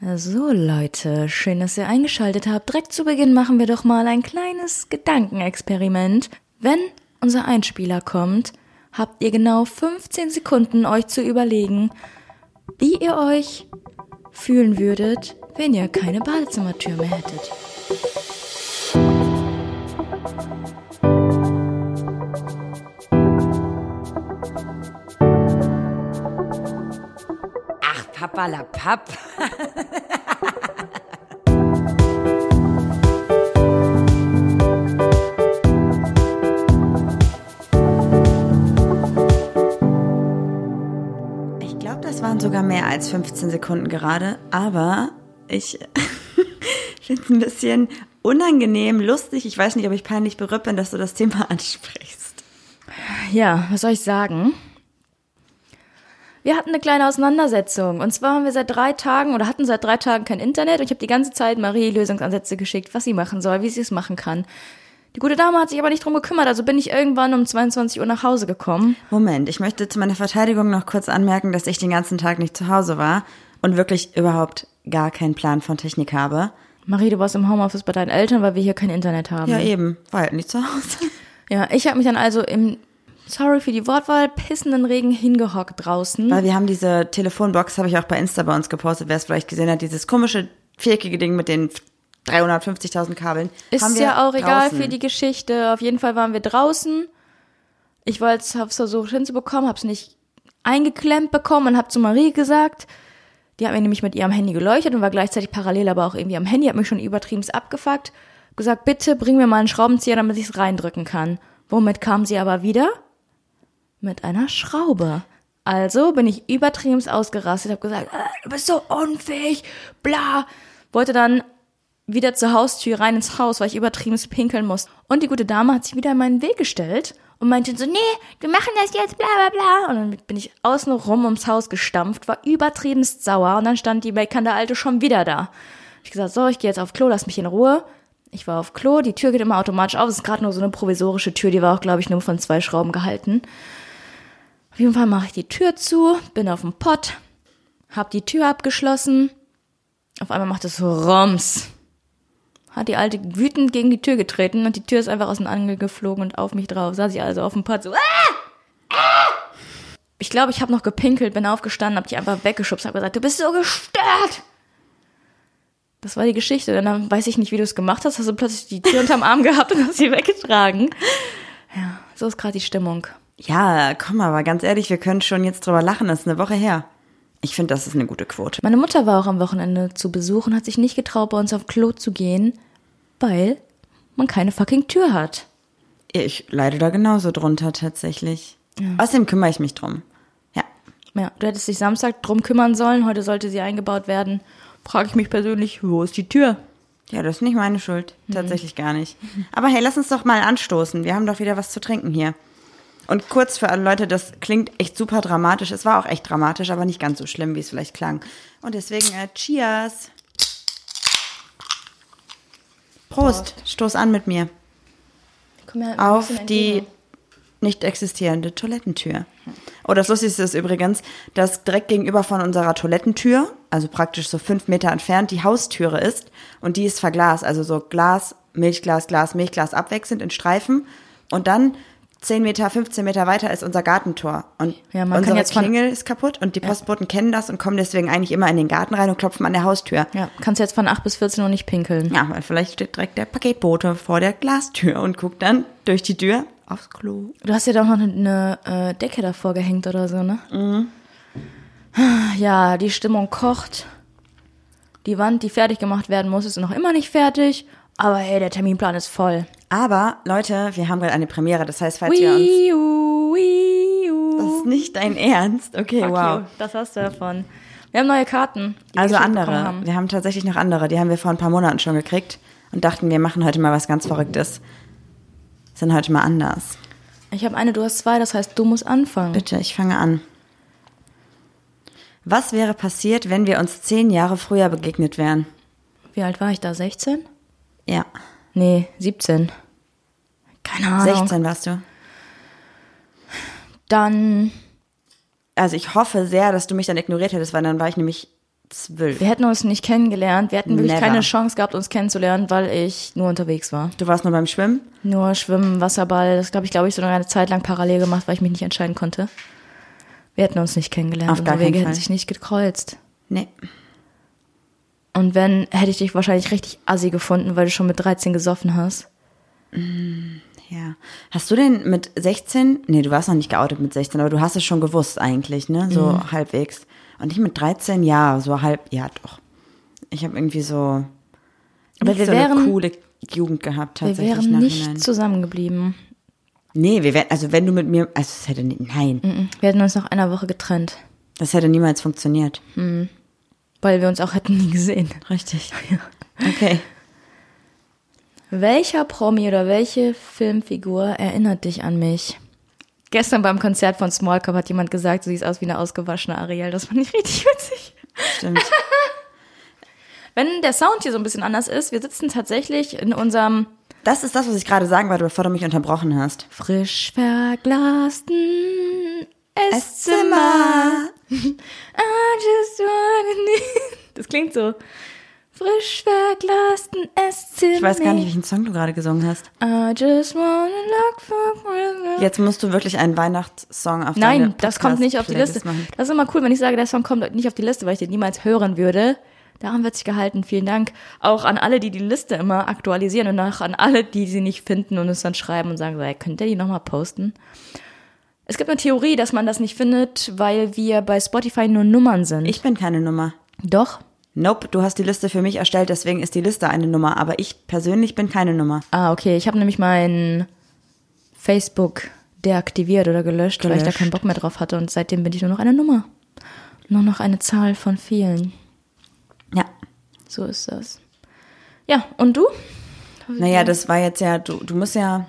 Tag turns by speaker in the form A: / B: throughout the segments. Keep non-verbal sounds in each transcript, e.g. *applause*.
A: So Leute, schön, dass ihr eingeschaltet habt. Direkt zu Beginn machen wir doch mal ein kleines Gedankenexperiment. Wenn unser Einspieler kommt, habt ihr genau 15 Sekunden euch zu überlegen, wie ihr euch fühlen würdet, wenn ihr keine Badezimmertür mehr hättet.
B: Ach, Papa la Papp.
C: Ich glaube, das waren sogar mehr als 15 Sekunden gerade, aber ich *laughs* finde es ein bisschen unangenehm, lustig. Ich weiß nicht, ob ich peinlich berührt bin, dass du das Thema ansprichst.
A: Ja, was soll ich sagen? Wir hatten eine kleine Auseinandersetzung. Und zwar haben wir seit drei Tagen oder hatten seit drei Tagen kein Internet und ich habe die ganze Zeit Marie Lösungsansätze geschickt, was sie machen soll, wie sie es machen kann. Die gute Dame hat sich aber nicht drum gekümmert, also bin ich irgendwann um 22 Uhr nach Hause gekommen.
C: Moment, ich möchte zu meiner Verteidigung noch kurz anmerken, dass ich den ganzen Tag nicht zu Hause war und wirklich überhaupt gar keinen Plan von Technik habe.
A: Marie, du warst im Homeoffice bei deinen Eltern, weil wir hier kein Internet haben.
C: Ja, eben, war halt nicht zu Hause.
A: Ja, ich habe mich dann also im, sorry für die Wortwahl, pissenden Regen hingehockt draußen.
C: Weil wir haben diese Telefonbox, habe ich auch bei Insta bei uns gepostet, wer es vielleicht gesehen hat, dieses komische viereckige Ding mit den 350.000 Kabeln.
A: Ist ja auch egal
C: draußen.
A: für die Geschichte. Auf jeden Fall waren wir draußen. Ich wollte, hab's versucht hinzubekommen, hab's nicht eingeklemmt bekommen und hab zu Marie gesagt, die hat mir nämlich mit ihrem Handy geleuchtet und war gleichzeitig parallel aber auch irgendwie am Handy, hat mich schon übertrieben abgefuckt, gesagt, bitte bring mir mal einen Schraubenzieher, damit ich es reindrücken kann. Womit kam sie aber wieder? Mit einer Schraube. Also bin ich übertrieben ausgerastet, hab gesagt, äh, du bist so unfähig, bla. Wollte dann wieder zur Haustür rein ins Haus, weil ich übertrieben pinkeln muss. Und die gute Dame hat sich wieder in meinen Weg gestellt und meinte so, nee, wir machen das jetzt, bla bla bla. Und dann bin ich außen rum ums Haus gestampft, war übertriebenst sauer und dann stand die bekannte Alte schon wieder da. Ich gesagt, so, ich gehe jetzt auf Klo, lass mich in Ruhe. Ich war auf Klo, die Tür geht immer automatisch auf. Es ist gerade nur so eine provisorische Tür, die war auch, glaube ich, nur von zwei Schrauben gehalten. Auf jeden Fall mache ich die Tür zu, bin auf dem Pott, hab die Tür abgeschlossen. Auf einmal macht es so Roms. Hat die Alte wütend gegen die Tür getreten und die Tür ist einfach aus dem Angel geflogen und auf mich drauf. Saß ich also auf dem Pott so. Ah! Ah! Ich glaube, ich habe noch gepinkelt, bin aufgestanden, hab die einfach weggeschubst, hab gesagt, du bist so gestört. Das war die Geschichte. Und dann weiß ich nicht, wie du es gemacht hast. Hast du plötzlich die Tür unterm Arm gehabt und hast sie *laughs* weggetragen. Ja, so ist gerade die Stimmung.
C: Ja, komm, aber ganz ehrlich, wir können schon jetzt drüber lachen, das ist eine Woche her. Ich finde, das ist eine gute Quote.
A: Meine Mutter war auch am Wochenende zu Besuch und hat sich nicht getraut, bei uns auf Klo zu gehen, weil man keine fucking Tür hat.
C: Ich leide da genauso drunter tatsächlich. Außerdem kümmere ich mich drum. Ja.
A: Ja, du hättest dich Samstag drum kümmern sollen. Heute sollte sie eingebaut werden. Frage ich mich persönlich, wo ist die Tür?
C: Ja, das ist nicht meine Schuld. Tatsächlich gar nicht. Aber hey, lass uns doch mal anstoßen. Wir haben doch wieder was zu trinken hier. Und kurz für alle Leute, das klingt echt super dramatisch. Es war auch echt dramatisch, aber nicht ganz so schlimm, wie es vielleicht klang. Und deswegen, äh, cheers. Prost. Stoß an mit mir.
A: Ein
C: Auf die
A: entgegen.
C: nicht existierende Toilettentür. Oh, das Lustigste ist übrigens, dass direkt gegenüber von unserer Toilettentür, also praktisch so fünf Meter entfernt, die Haustüre ist. Und die ist verglast, also so Glas, Milchglas, Glas, Milchglas abwechselnd in Streifen. Und dann 10 Meter, 15 Meter weiter ist unser Gartentor. Und
A: Ja, man kann
C: unsere Klingel ist kaputt und die Postboten kennen das und kommen deswegen eigentlich immer in den Garten rein und klopfen an der Haustür.
A: Ja, kannst jetzt von 8 bis 14 Uhr nicht pinkeln.
C: Ja, weil vielleicht steht direkt der Paketbote vor der Glastür und guckt dann durch die Tür aufs Klo.
A: Du hast ja doch noch eine, eine äh, Decke davor gehängt oder so, ne?
C: Mhm.
A: Ja, die Stimmung kocht. Die Wand, die fertig gemacht werden muss, ist noch immer nicht fertig. Aber hey, der Terminplan ist voll.
C: Aber Leute, wir haben gerade eine Premiere. Das heißt, falls ihr uns
A: U, U.
C: Das ist nicht dein Ernst. Okay,
A: Fuck
C: wow.
A: you, das hast du davon. Wir haben neue Karten.
C: Also andere.
A: Haben.
C: Wir haben tatsächlich noch andere. Die haben wir vor ein paar Monaten schon gekriegt und dachten, wir machen heute mal was ganz Verrücktes. Sind heute mal anders.
A: Ich habe eine, du hast zwei, das heißt, du musst anfangen.
C: Bitte, ich fange an. Was wäre passiert, wenn wir uns zehn Jahre früher begegnet wären?
A: Wie alt war ich da? 16?
C: Ja,
A: Nee, 17. Keine Ahnung.
C: 16 warst du.
A: Dann,
C: Also ich hoffe sehr, dass du mich dann ignoriert hättest, weil dann war ich nämlich zwölf.
A: Wir hätten uns nicht kennengelernt. Wir hätten wirklich
C: Never.
A: keine Chance gehabt, uns kennenzulernen, weil ich nur unterwegs war.
C: Du warst nur beim Schwimmen?
A: Nur Schwimmen, Wasserball. Das glaube ich, glaube ich, so eine Zeit lang parallel gemacht, weil ich mich nicht entscheiden konnte. Wir hätten uns nicht kennengelernt.
C: Auf gar
A: Wege
C: keinen
A: hätten
C: Fall.
A: sich nicht gekreuzt.
C: Nee.
A: Und wenn, hätte ich dich wahrscheinlich richtig assi gefunden, weil du schon mit 13 gesoffen hast.
C: Ja. Hast du denn mit 16, nee, du warst noch nicht geoutet mit 16, aber du hast es schon gewusst eigentlich, ne? So
A: Mhm.
C: halbwegs. Und ich mit 13, ja, so halb, ja doch. Ich habe irgendwie so,
A: Aber
C: nicht
A: wir
C: so
A: wären-
C: eine coole Jugend gehabt
A: Wir
C: tatsächlich
A: wären
C: nachhinein.
A: nicht zusammengeblieben.
C: Nee, wir wären, also wenn du mit mir, also es hätte, nie- nein,
A: Mhm. Wir hätten uns nach einer Woche getrennt,
C: das hätte niemals funktioniert.
A: weil wir uns auch hätten nie gesehen.
C: Richtig. *laughs* Okay.
A: Welcher Promi oder welche Filmfigur erinnert dich an mich? Gestern beim Konzert von Small Cup hat jemand gesagt, du siehst aus wie eine ausgewaschene Ariel. Das fand ich richtig witzig.
C: Stimmt. *laughs*
A: Wenn der Sound hier so ein bisschen anders ist, wir sitzen tatsächlich in unserem
C: Das ist das, was ich gerade sagen wollte, bevor du mich unterbrochen hast.
A: frisch verglasten Esszimmer. *laughs* I just wanna Das klingt so. Frisch verglasten Esszimmer.
C: Ich weiß gar nicht, welchen Song du gerade gesungen hast.
A: I just wanna look for Christmas.
C: Jetzt musst du wirklich einen Weihnachtssong auf deine
A: Nein, das kommt nicht auf die Liste.
C: machen.
A: Das ist immer cool, wenn ich sage, der Song kommt nicht auf die Liste, weil ich den niemals hören würde. Daran wird sich gehalten. Vielen Dank. Auch an alle, die die Liste immer aktualisieren und auch an alle, die sie nicht finden und uns dann schreiben und sagen, hey, könnt ihr die nochmal posten? Es gibt eine Theorie, dass man das nicht findet, weil wir bei Spotify nur Nummern sind.
C: Ich bin keine Nummer.
A: Doch.
C: Nope, du hast die Liste für mich erstellt, deswegen ist die Liste eine Nummer. Aber ich persönlich bin keine Nummer.
A: Ah, okay. Ich habe nämlich mein Facebook deaktiviert oder gelöscht, weil ich da
C: Gelöscht.
A: keinen Bock mehr drauf hatte. Und seitdem bin ich nur noch eine Nummer. Nur noch eine Zahl von vielen.
C: Ja.
A: So ist das. Ja, und du?
C: Naja, das war jetzt ja, du, du musst ja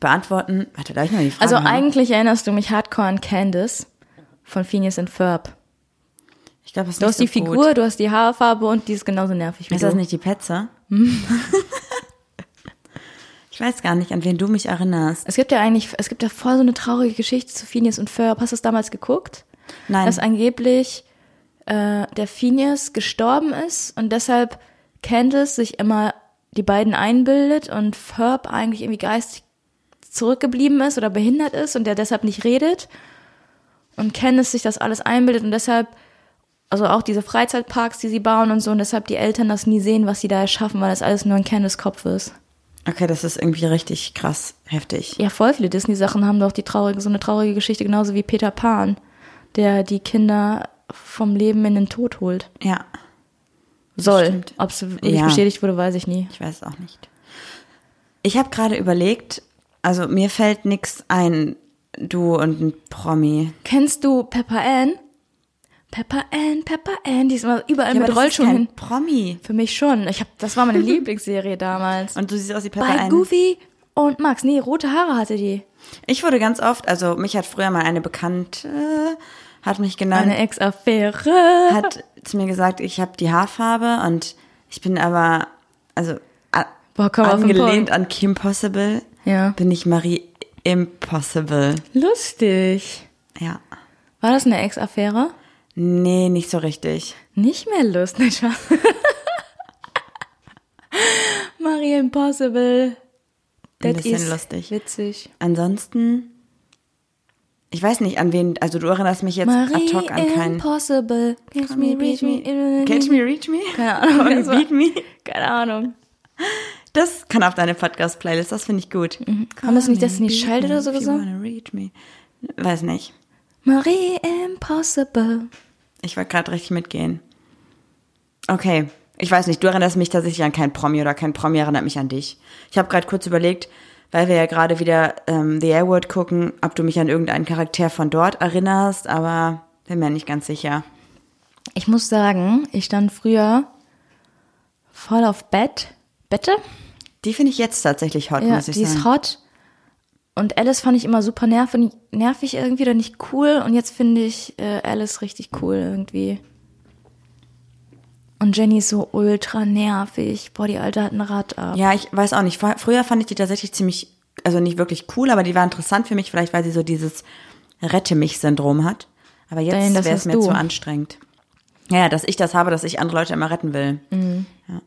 C: beantworten. Warte, darf ich mal die Frage
A: Also
C: haben?
A: eigentlich erinnerst du mich hardcore an Candice von Phineas and Ferb.
C: Ich glaube, das ist
A: Du hast die
C: so
A: Figur,
C: Gut.
A: du hast die Haarfarbe und die ist genauso nervig wie
C: Ist
A: du.
C: das nicht die Petze? *laughs* ich weiß gar nicht, an wen du mich erinnerst.
A: Es gibt ja eigentlich, es gibt ja voll so eine traurige Geschichte zu Phineas und Ferb. Hast du es damals geguckt?
C: Nein.
A: Dass angeblich äh, der Phineas gestorben ist und deshalb Candice sich immer die beiden einbildet und Ferb eigentlich irgendwie geistig zurückgeblieben ist oder behindert ist und der deshalb nicht redet und Candice sich das alles einbildet und deshalb also auch diese Freizeitparks, die sie bauen und so und deshalb die Eltern das nie sehen, was sie da erschaffen, weil das alles nur in Candice Kopf ist.
C: Okay, das ist irgendwie richtig krass heftig.
A: Ja, voll viele Disney-Sachen haben doch die traurige, so eine traurige Geschichte, genauso wie Peter Pan, der die Kinder vom Leben in den Tod holt.
C: Ja,
A: Soll. Ob es
C: Ja.
A: bestätigt wurde, weiß ich nie.
C: ich weiß auch nicht. Ich habe gerade überlegt, also mir fällt nix ein, du und ein Promi.
A: Kennst du Pepper Ann? Pepper Ann, Pepper Ann, die ist immer überall
C: Ja,
A: mit
C: ist
A: Rollschuhen hin.
C: Promi.
A: Für mich schon. Ich hab, das war meine *laughs* Lieblingsserie damals.
C: Und du siehst aus wie Pepper
A: Bei
C: Ann.
A: Goofy und Max. Nee, rote Haare hatte die.
C: Ich wurde ganz oft, also mich hat früher mal eine Bekannte, hat mich genannt,
A: Eine Ex-Affäre.
C: hat zu mir gesagt, ich habe die Haarfarbe und ich bin aber, also
A: Boah, komm
C: angelehnt an Kim Possible,
A: Ja.
C: bin ich Marie Impossible.
A: Lustig.
C: Ja.
A: War das eine Ex-Affäre?
C: Nee, nicht so richtig.
A: Nicht mehr Lust, nicht Spaß. *laughs* Marie Impossible.
C: Ein
A: Das
C: bisschen
A: ist
C: lustig.
A: Witzig.
C: Ansonsten, ich weiß nicht, an wen, also du erinnerst mich jetzt ad
A: Marie
C: hoc an keinen.
A: Impossible. Catch me, reach me.
C: Catch me, reach me?
A: Keine Ahnung.
C: Only
A: das war-
C: beat me?
A: Keine Ahnung.
C: Das kann auf deine Podcast-Playlist, das finde ich gut.
A: Haben das nicht
C: Call me,
A: Destiny Child
C: me
A: oder so
C: if you
A: gesungen?
C: wanna reach me. Weiß nicht.
A: Marie Impossible.
C: Ich wollte gerade richtig mitgehen. Okay. Ich weiß nicht, du erinnerst mich tatsächlich an kein Promi oder kein Promi erinnert mich an dich. Ich habe gerade kurz überlegt, weil wir ja gerade wieder ähm, The Airword gucken, ob du mich an irgendeinen Charakter von dort erinnerst, aber bin mir nicht ganz sicher.
A: Ich muss sagen, ich stand früher voll auf Bett. Bette?
C: Die finde ich jetzt tatsächlich hot,
A: Ja,
C: muss ich
A: die
C: sagen.
A: ist hot. Und Alice fand ich immer super nervig, nervig irgendwie oder nicht cool. Und jetzt finde ich äh, Alice richtig cool irgendwie. Und Jenny ist so ultra nervig. Boah, die Alte hat ein Rad ab.
C: Ja, ich weiß auch nicht. Fr- Früher fand ich die tatsächlich ziemlich, also nicht wirklich cool, aber die war interessant für mich, vielleicht weil sie so dieses Rette mich-Syndrom hat. Aber jetzt wäre es mir
A: du.
C: zu anstrengend. Ja, dass ich das habe, dass ich andere Leute immer retten will. Ja.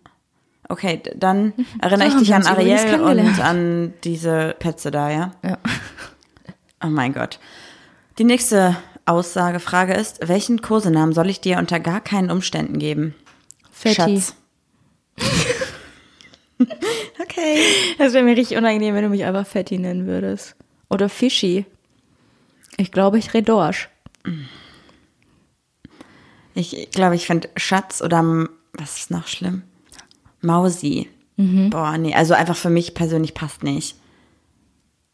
C: Okay, dann erinnere
A: So
C: ich dich an Ariel und an diese Petze da, ja?
A: Ja.
C: Oh mein Gott. Die nächste Aussagefrage ist, welchen Kosenamen soll ich dir unter gar keinen Umständen geben?
A: Fetti.
C: Schatz. *laughs* okay.
A: Das wäre mir richtig unangenehm, wenn du mich einfach Fetti nennen würdest. Oder Fischi. Ich glaube, ich rede Dorsch.
C: Ich glaube, ich finde Schatz oder was ist noch schlimm? Mausi.
A: Mhm.
C: Boah, nee, also einfach für mich persönlich passt nicht.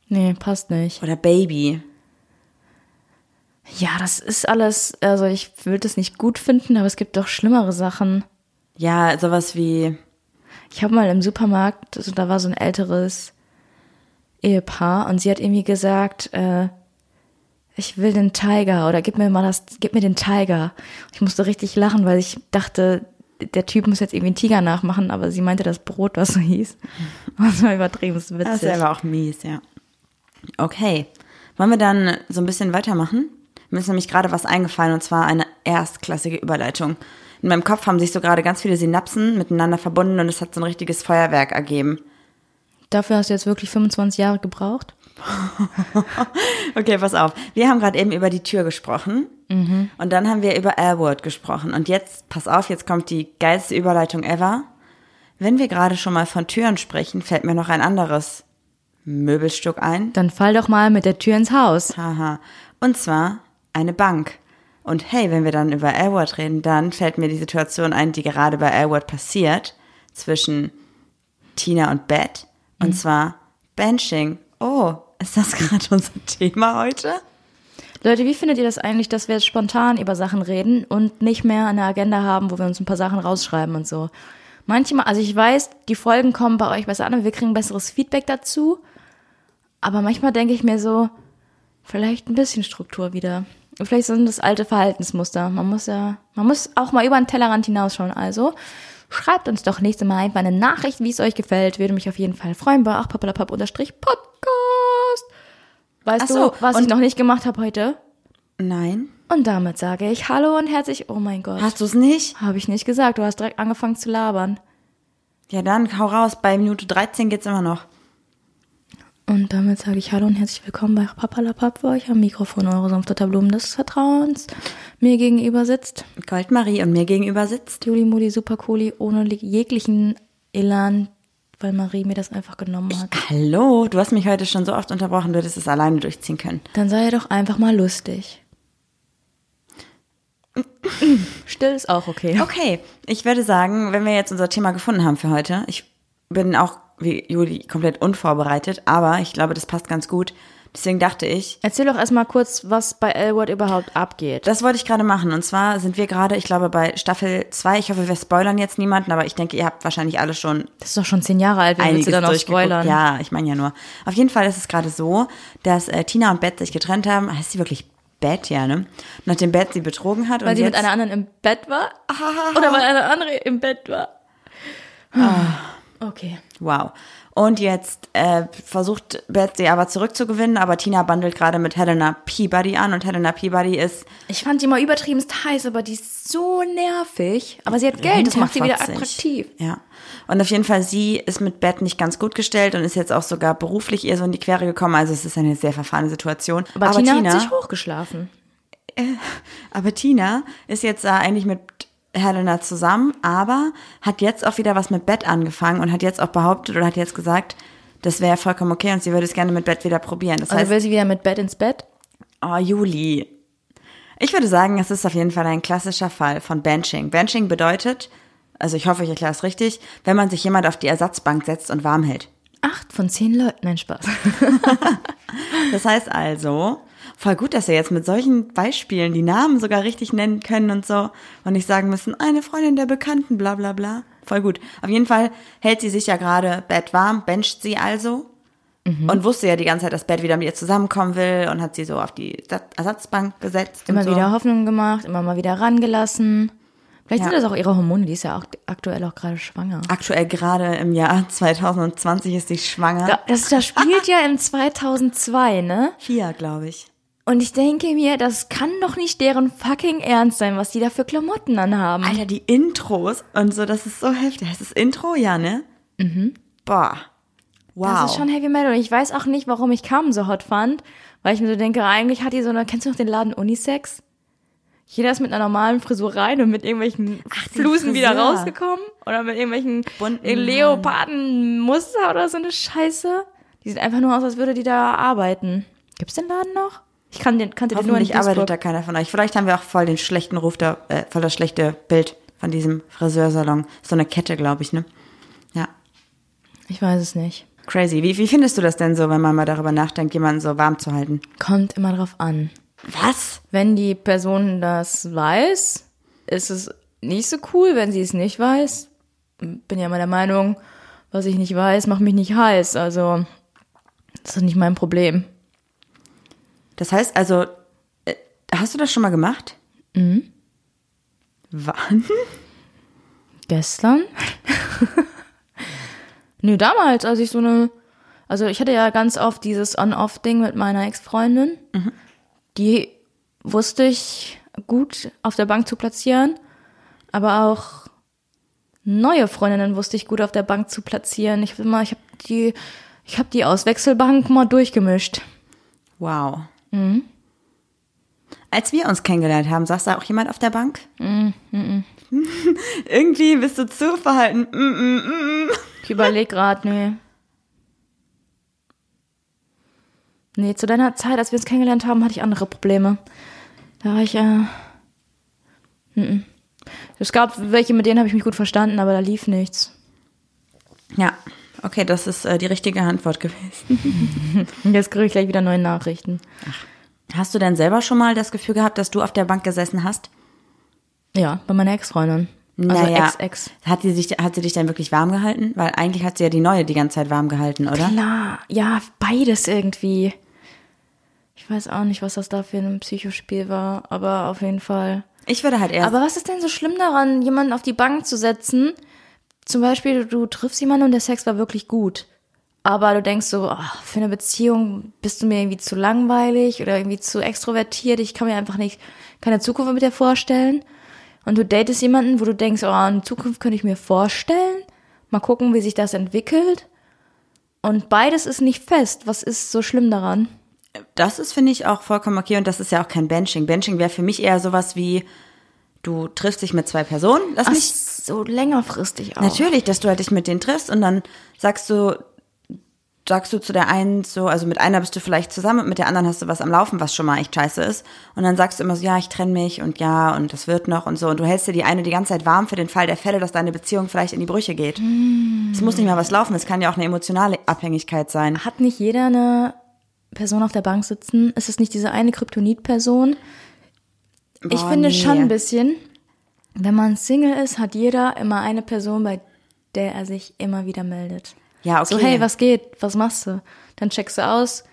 A: Nee, passt nicht.
C: Oder Baby.
A: Ja, das ist alles, also ich würde das nicht gut finden, aber es gibt doch schlimmere Sachen.
C: Ja, sowas wie,
A: Ich habe mal im Supermarkt, also da war so ein älteres Ehepaar und sie hat irgendwie gesagt, äh, ich will den Tiger oder gib mir mal das, gib mir den Tiger. Ich musste richtig lachen, weil ich dachte, der Typ muss jetzt irgendwie einen Tiger nachmachen, aber sie meinte das Brot, was so hieß. Das war übertrieben
C: das
A: witzig.
C: ist aber auch mies, ja. Okay. Wollen wir dann so ein bisschen weitermachen? Mir ist nämlich gerade was eingefallen und zwar eine erstklassige Überleitung. In meinem Kopf haben sich so gerade ganz viele Synapsen miteinander verbunden und es hat so ein richtiges Feuerwerk ergeben.
A: Dafür hast du jetzt wirklich 25 Jahre gebraucht? *laughs*
C: Okay, pass auf. Wir haben gerade eben über die Tür gesprochen und dann haben wir über Elwood gesprochen. Und jetzt, pass auf, jetzt kommt die geilste Überleitung ever. Wenn wir gerade schon mal von Türen sprechen, fällt mir noch ein anderes Möbelstück ein.
A: Dann fall doch mal mit der Tür ins Haus.
C: Haha. Und zwar eine Bank. Und hey, wenn wir dann über Elwood reden, dann fällt mir die Situation ein, die gerade bei Elwood passiert, zwischen Tina und Beth. Und zwar Benching. Oh, ist das gerade unser Thema heute?
A: Leute, wie findet ihr das eigentlich, dass wir jetzt spontan über Sachen reden und nicht mehr eine Agenda haben, wo wir uns ein paar Sachen rausschreiben und so? Manchmal, also ich weiß, die Folgen kommen bei euch besser an und wir kriegen besseres Feedback dazu. Aber manchmal denke ich mir so, vielleicht ein bisschen Struktur wieder. Vielleicht sind das alte Verhaltensmuster. Man muss ja, man muss auch mal über den Tellerrand hinausschauen. Also schreibt uns doch nächste Mal einfach eine Nachricht, wie es euch gefällt. Würde mich auf jeden Fall freuen bei achpapalapap-podcast. Weißt
C: so,
A: du, was ich noch nicht gemacht habe heute?
C: Nein.
A: Und damit sage ich Hallo und herzlich. Oh mein Gott.
C: Hast du es nicht?
A: Habe ich nicht gesagt. Du hast direkt angefangen zu labern.
C: Ja, dann hau raus. Bei Minute 13 geht's immer noch.
A: Und damit sage ich Hallo und herzlich willkommen bei Papalapap, wo euch am Mikrofon eure sanfte Blumen des Vertrauens mir gegenüber sitzt.
C: Goldmarie und mir gegenüber sitzt.
A: Juli Mudi Super Cooli ohne jeglichen Elan, weil Marie mir das einfach genommen hat.
C: Hallo, du hast mich heute schon so oft unterbrochen, du hättest es alleine durchziehen können.
A: Dann sei doch einfach mal lustig. Still ist auch okay.
C: Okay, ich würde sagen, wenn wir jetzt unser Thema gefunden haben für heute, ich bin auch wie Juli komplett unvorbereitet, aber ich glaube, das passt ganz gut. Deswegen dachte ich,
A: Erzähl doch erstmal kurz, was bei Elwood überhaupt abgeht.
C: das wollte ich gerade machen. Und zwar sind wir gerade, ich glaube, bei Staffel 2. Ich hoffe, wir spoilern jetzt niemanden, aber ich denke, ihr habt wahrscheinlich alle schon
A: Das ist doch schon zehn Jahre alt, wie
C: einiges
A: du dann noch spoilern?
C: Ja, ich meine ja nur. Auf jeden Fall ist es gerade so, dass äh, Tina und Beth sich getrennt haben. Heißt sie wirklich Beth, ja, ne? Nachdem Beth sie betrogen hat.
A: Weil
C: und
A: sie mit einer anderen im Bett war? Oder weil eine andere im Bett war? Okay.
C: Wow. Und jetzt äh, versucht Beth sie aber zurückzugewinnen, aber Tina bandelt gerade mit Helena Peabody an und Helena Peabody ist
A: Ich fand die mal übertriebenst heiß, aber die ist so nervig. Aber sie hat Geld, das macht sie wieder attraktiv.
C: Ja. Und auf jeden Fall, sie ist mit Beth nicht ganz gut gestellt und ist jetzt auch sogar beruflich ihr so in die Quere gekommen. Also es ist eine sehr verfahrene Situation.
A: Aber, Tina, hat sich hochgeschlafen.
C: aber Tina ist jetzt da eigentlich mit Helena zusammen, aber hat jetzt auch wieder was mit Bett angefangen und hat jetzt auch behauptet oder hat jetzt gesagt, das wäre vollkommen okay und sie würde es gerne mit Bett wieder probieren. Das
A: Also
C: heißt,
A: will sie wieder mit Bett ins Bett?
C: oh, Juli. Ich würde sagen, es ist auf jeden Fall ein klassischer Fall von Benching. Benching bedeutet, also ich hoffe, ich erkläre es richtig, wenn man sich jemand auf die Ersatzbank setzt und warm hält.
A: Acht von zehn Leuten. Nein, Spaß. *laughs*
C: Das heißt also, voll gut, dass wir jetzt mit solchen Beispielen die Namen sogar richtig nennen können und so und nicht sagen müssen, eine Freundin der Bekannten, bla bla bla. Voll gut. Auf jeden Fall hält sie sich ja gerade Bett warm, bencht sie also und wusste ja die ganze Zeit, dass Bett wieder mit ihr zusammenkommen will und hat sie so auf die Sa- Ersatzbank gesetzt.
A: Immer
C: so.
A: wieder Hoffnung gemacht, immer mal wieder rangelassen. Vielleicht
C: Ja.
A: sind das auch ihre Hormone, die ist ja auch aktuell auch gerade schwanger.
C: Aktuell gerade im Jahr 2020 ist sie schwanger.
A: Da- Das, das spielt ja in 2002, ne?
C: Vier, glaube ich.
A: Und ich denke mir, das kann doch nicht deren fucking Ernst sein, was die da für Klamotten anhaben.
C: Alter, die Intros und so, das ist so heftig. Heißt das Intro? Ja, ne? Mhm. Boah. Wow.
A: Das ist schon Heavy Metal. Und ich weiß auch nicht, warum ich Carmen so hot fand, weil ich mir so denke, eigentlich hat die so eine, kennst du noch den Laden Unisex? Jeder ist mit einer normalen Frisur rein und mit irgendwelchen
C: die
A: Flusen wieder rausgekommen. Oder mit irgendwelchen Leopardenmuster oder so eine Scheiße. Die sieht einfach nur aus, als würde die da arbeiten. Gibt's den Laden noch? Ich kann den, kannte den nur in
C: Hoffentlich arbeitet
A: Duisburg.
C: da keiner von euch. Vielleicht haben wir auch voll den schlechten Ruf da, äh, voll das schlechte Bild von diesem Friseursalon. So eine Kette, glaube ich, ne? Ja.
A: Ich weiß es nicht.
C: Crazy. Wie, wie findest du das denn so, wenn man mal darüber nachdenkt, jemanden so warm zu halten?
A: Kommt immer drauf an.
C: Was?
A: Wenn die Person das weiß, ist es nicht so cool. Wenn sie es nicht weiß, bin ja immer der Meinung, was ich nicht weiß, macht mich nicht heiß. Also, das ist nicht mein Problem.
C: Das heißt also, äh, hast du das schon mal gemacht? Mhm. Wann?
A: Gestern? *laughs* Nö, damals, als ich so eine, also ich hatte ja ganz oft dieses On-Off-Ding mit meiner Ex-Freundin. Die wusste ich gut auf der Bank zu platzieren, aber auch neue Freundinnen wusste ich gut auf der Bank zu platzieren. Ich immer, ich habe die, ich habe die Auswechselbank mal durchgemischt.
C: Wow. Als wir uns kennengelernt haben, saß da auch jemand auf der Bank? *laughs* Irgendwie bist du zu verhalten. Mm.
A: Ich überleg grad, nee. Nee, zu deiner Zeit, als wir uns kennengelernt haben, hatte ich andere Probleme. Da war ich, äh. mm. Es gab welche, mit denen habe ich mich gut verstanden, aber da lief nichts.
C: Ja, okay, das ist äh, die richtige Antwort gewesen. *laughs*
A: Jetzt kriege ich gleich wieder neue Nachrichten.
C: Hast du denn selber schon mal das Gefühl gehabt, dass du auf der Bank gesessen hast?
A: Ja, bei meiner Ex-Freundin. Also
C: Naja,
A: Ex-Ex.
C: Hat, sie sich, hat sie dich dann wirklich warm gehalten? Weil eigentlich hat sie ja die neue die ganze Zeit warm gehalten, oder?
A: Klar, ja, beides irgendwie. Ich weiß auch nicht, was das da für ein Psychospiel war, aber auf jeden Fall.
C: Ich würde halt eher.
A: Aber was ist denn so schlimm daran, jemanden auf die Bank zu setzen? Zum Beispiel, du triffst jemanden und der Sex war wirklich gut. Aber du denkst so, ach, für eine Beziehung bist du mir irgendwie zu langweilig oder irgendwie zu extrovertiert. Ich kann mir einfach nicht keine Zukunft mit dir vorstellen. Und du datest jemanden, wo du denkst, oh, in Zukunft könnte ich mir vorstellen. Mal gucken, wie sich das entwickelt. Und beides ist nicht fest. Was ist so schlimm daran?
C: das ist, finde ich, auch vollkommen okay und das ist ja auch kein Benching. Benching wäre für mich eher sowas wie, du triffst dich mit zwei Personen. Lass
A: Ach,
C: mich
A: so längerfristig auch.
C: Natürlich, dass du halt dich mit denen triffst und dann sagst du, sagst du zu der einen so, also mit einer bist du vielleicht zusammen und mit der anderen hast du was am Laufen, was schon mal echt scheiße ist. Und dann sagst du immer so, ja, ich trenne mich und ja, und das wird noch und so. Und du hältst dir die eine die ganze Zeit warm für den Fall der Fälle, dass deine Beziehung vielleicht in die Brüche geht. Es muss nicht mal was laufen, es kann ja auch eine emotionale Abhängigkeit sein.
A: Hat nicht jeder eine Person auf der Bank sitzen? Ist es nicht diese eine Kryptonit-Person? Ich finde
C: nee.
A: schon ein bisschen, wenn man Single ist, hat jeder immer eine Person, bei der er sich immer wieder meldet.
C: Ja, okay.
A: So, hey, was geht? Was machst du? Dann checkst du aus,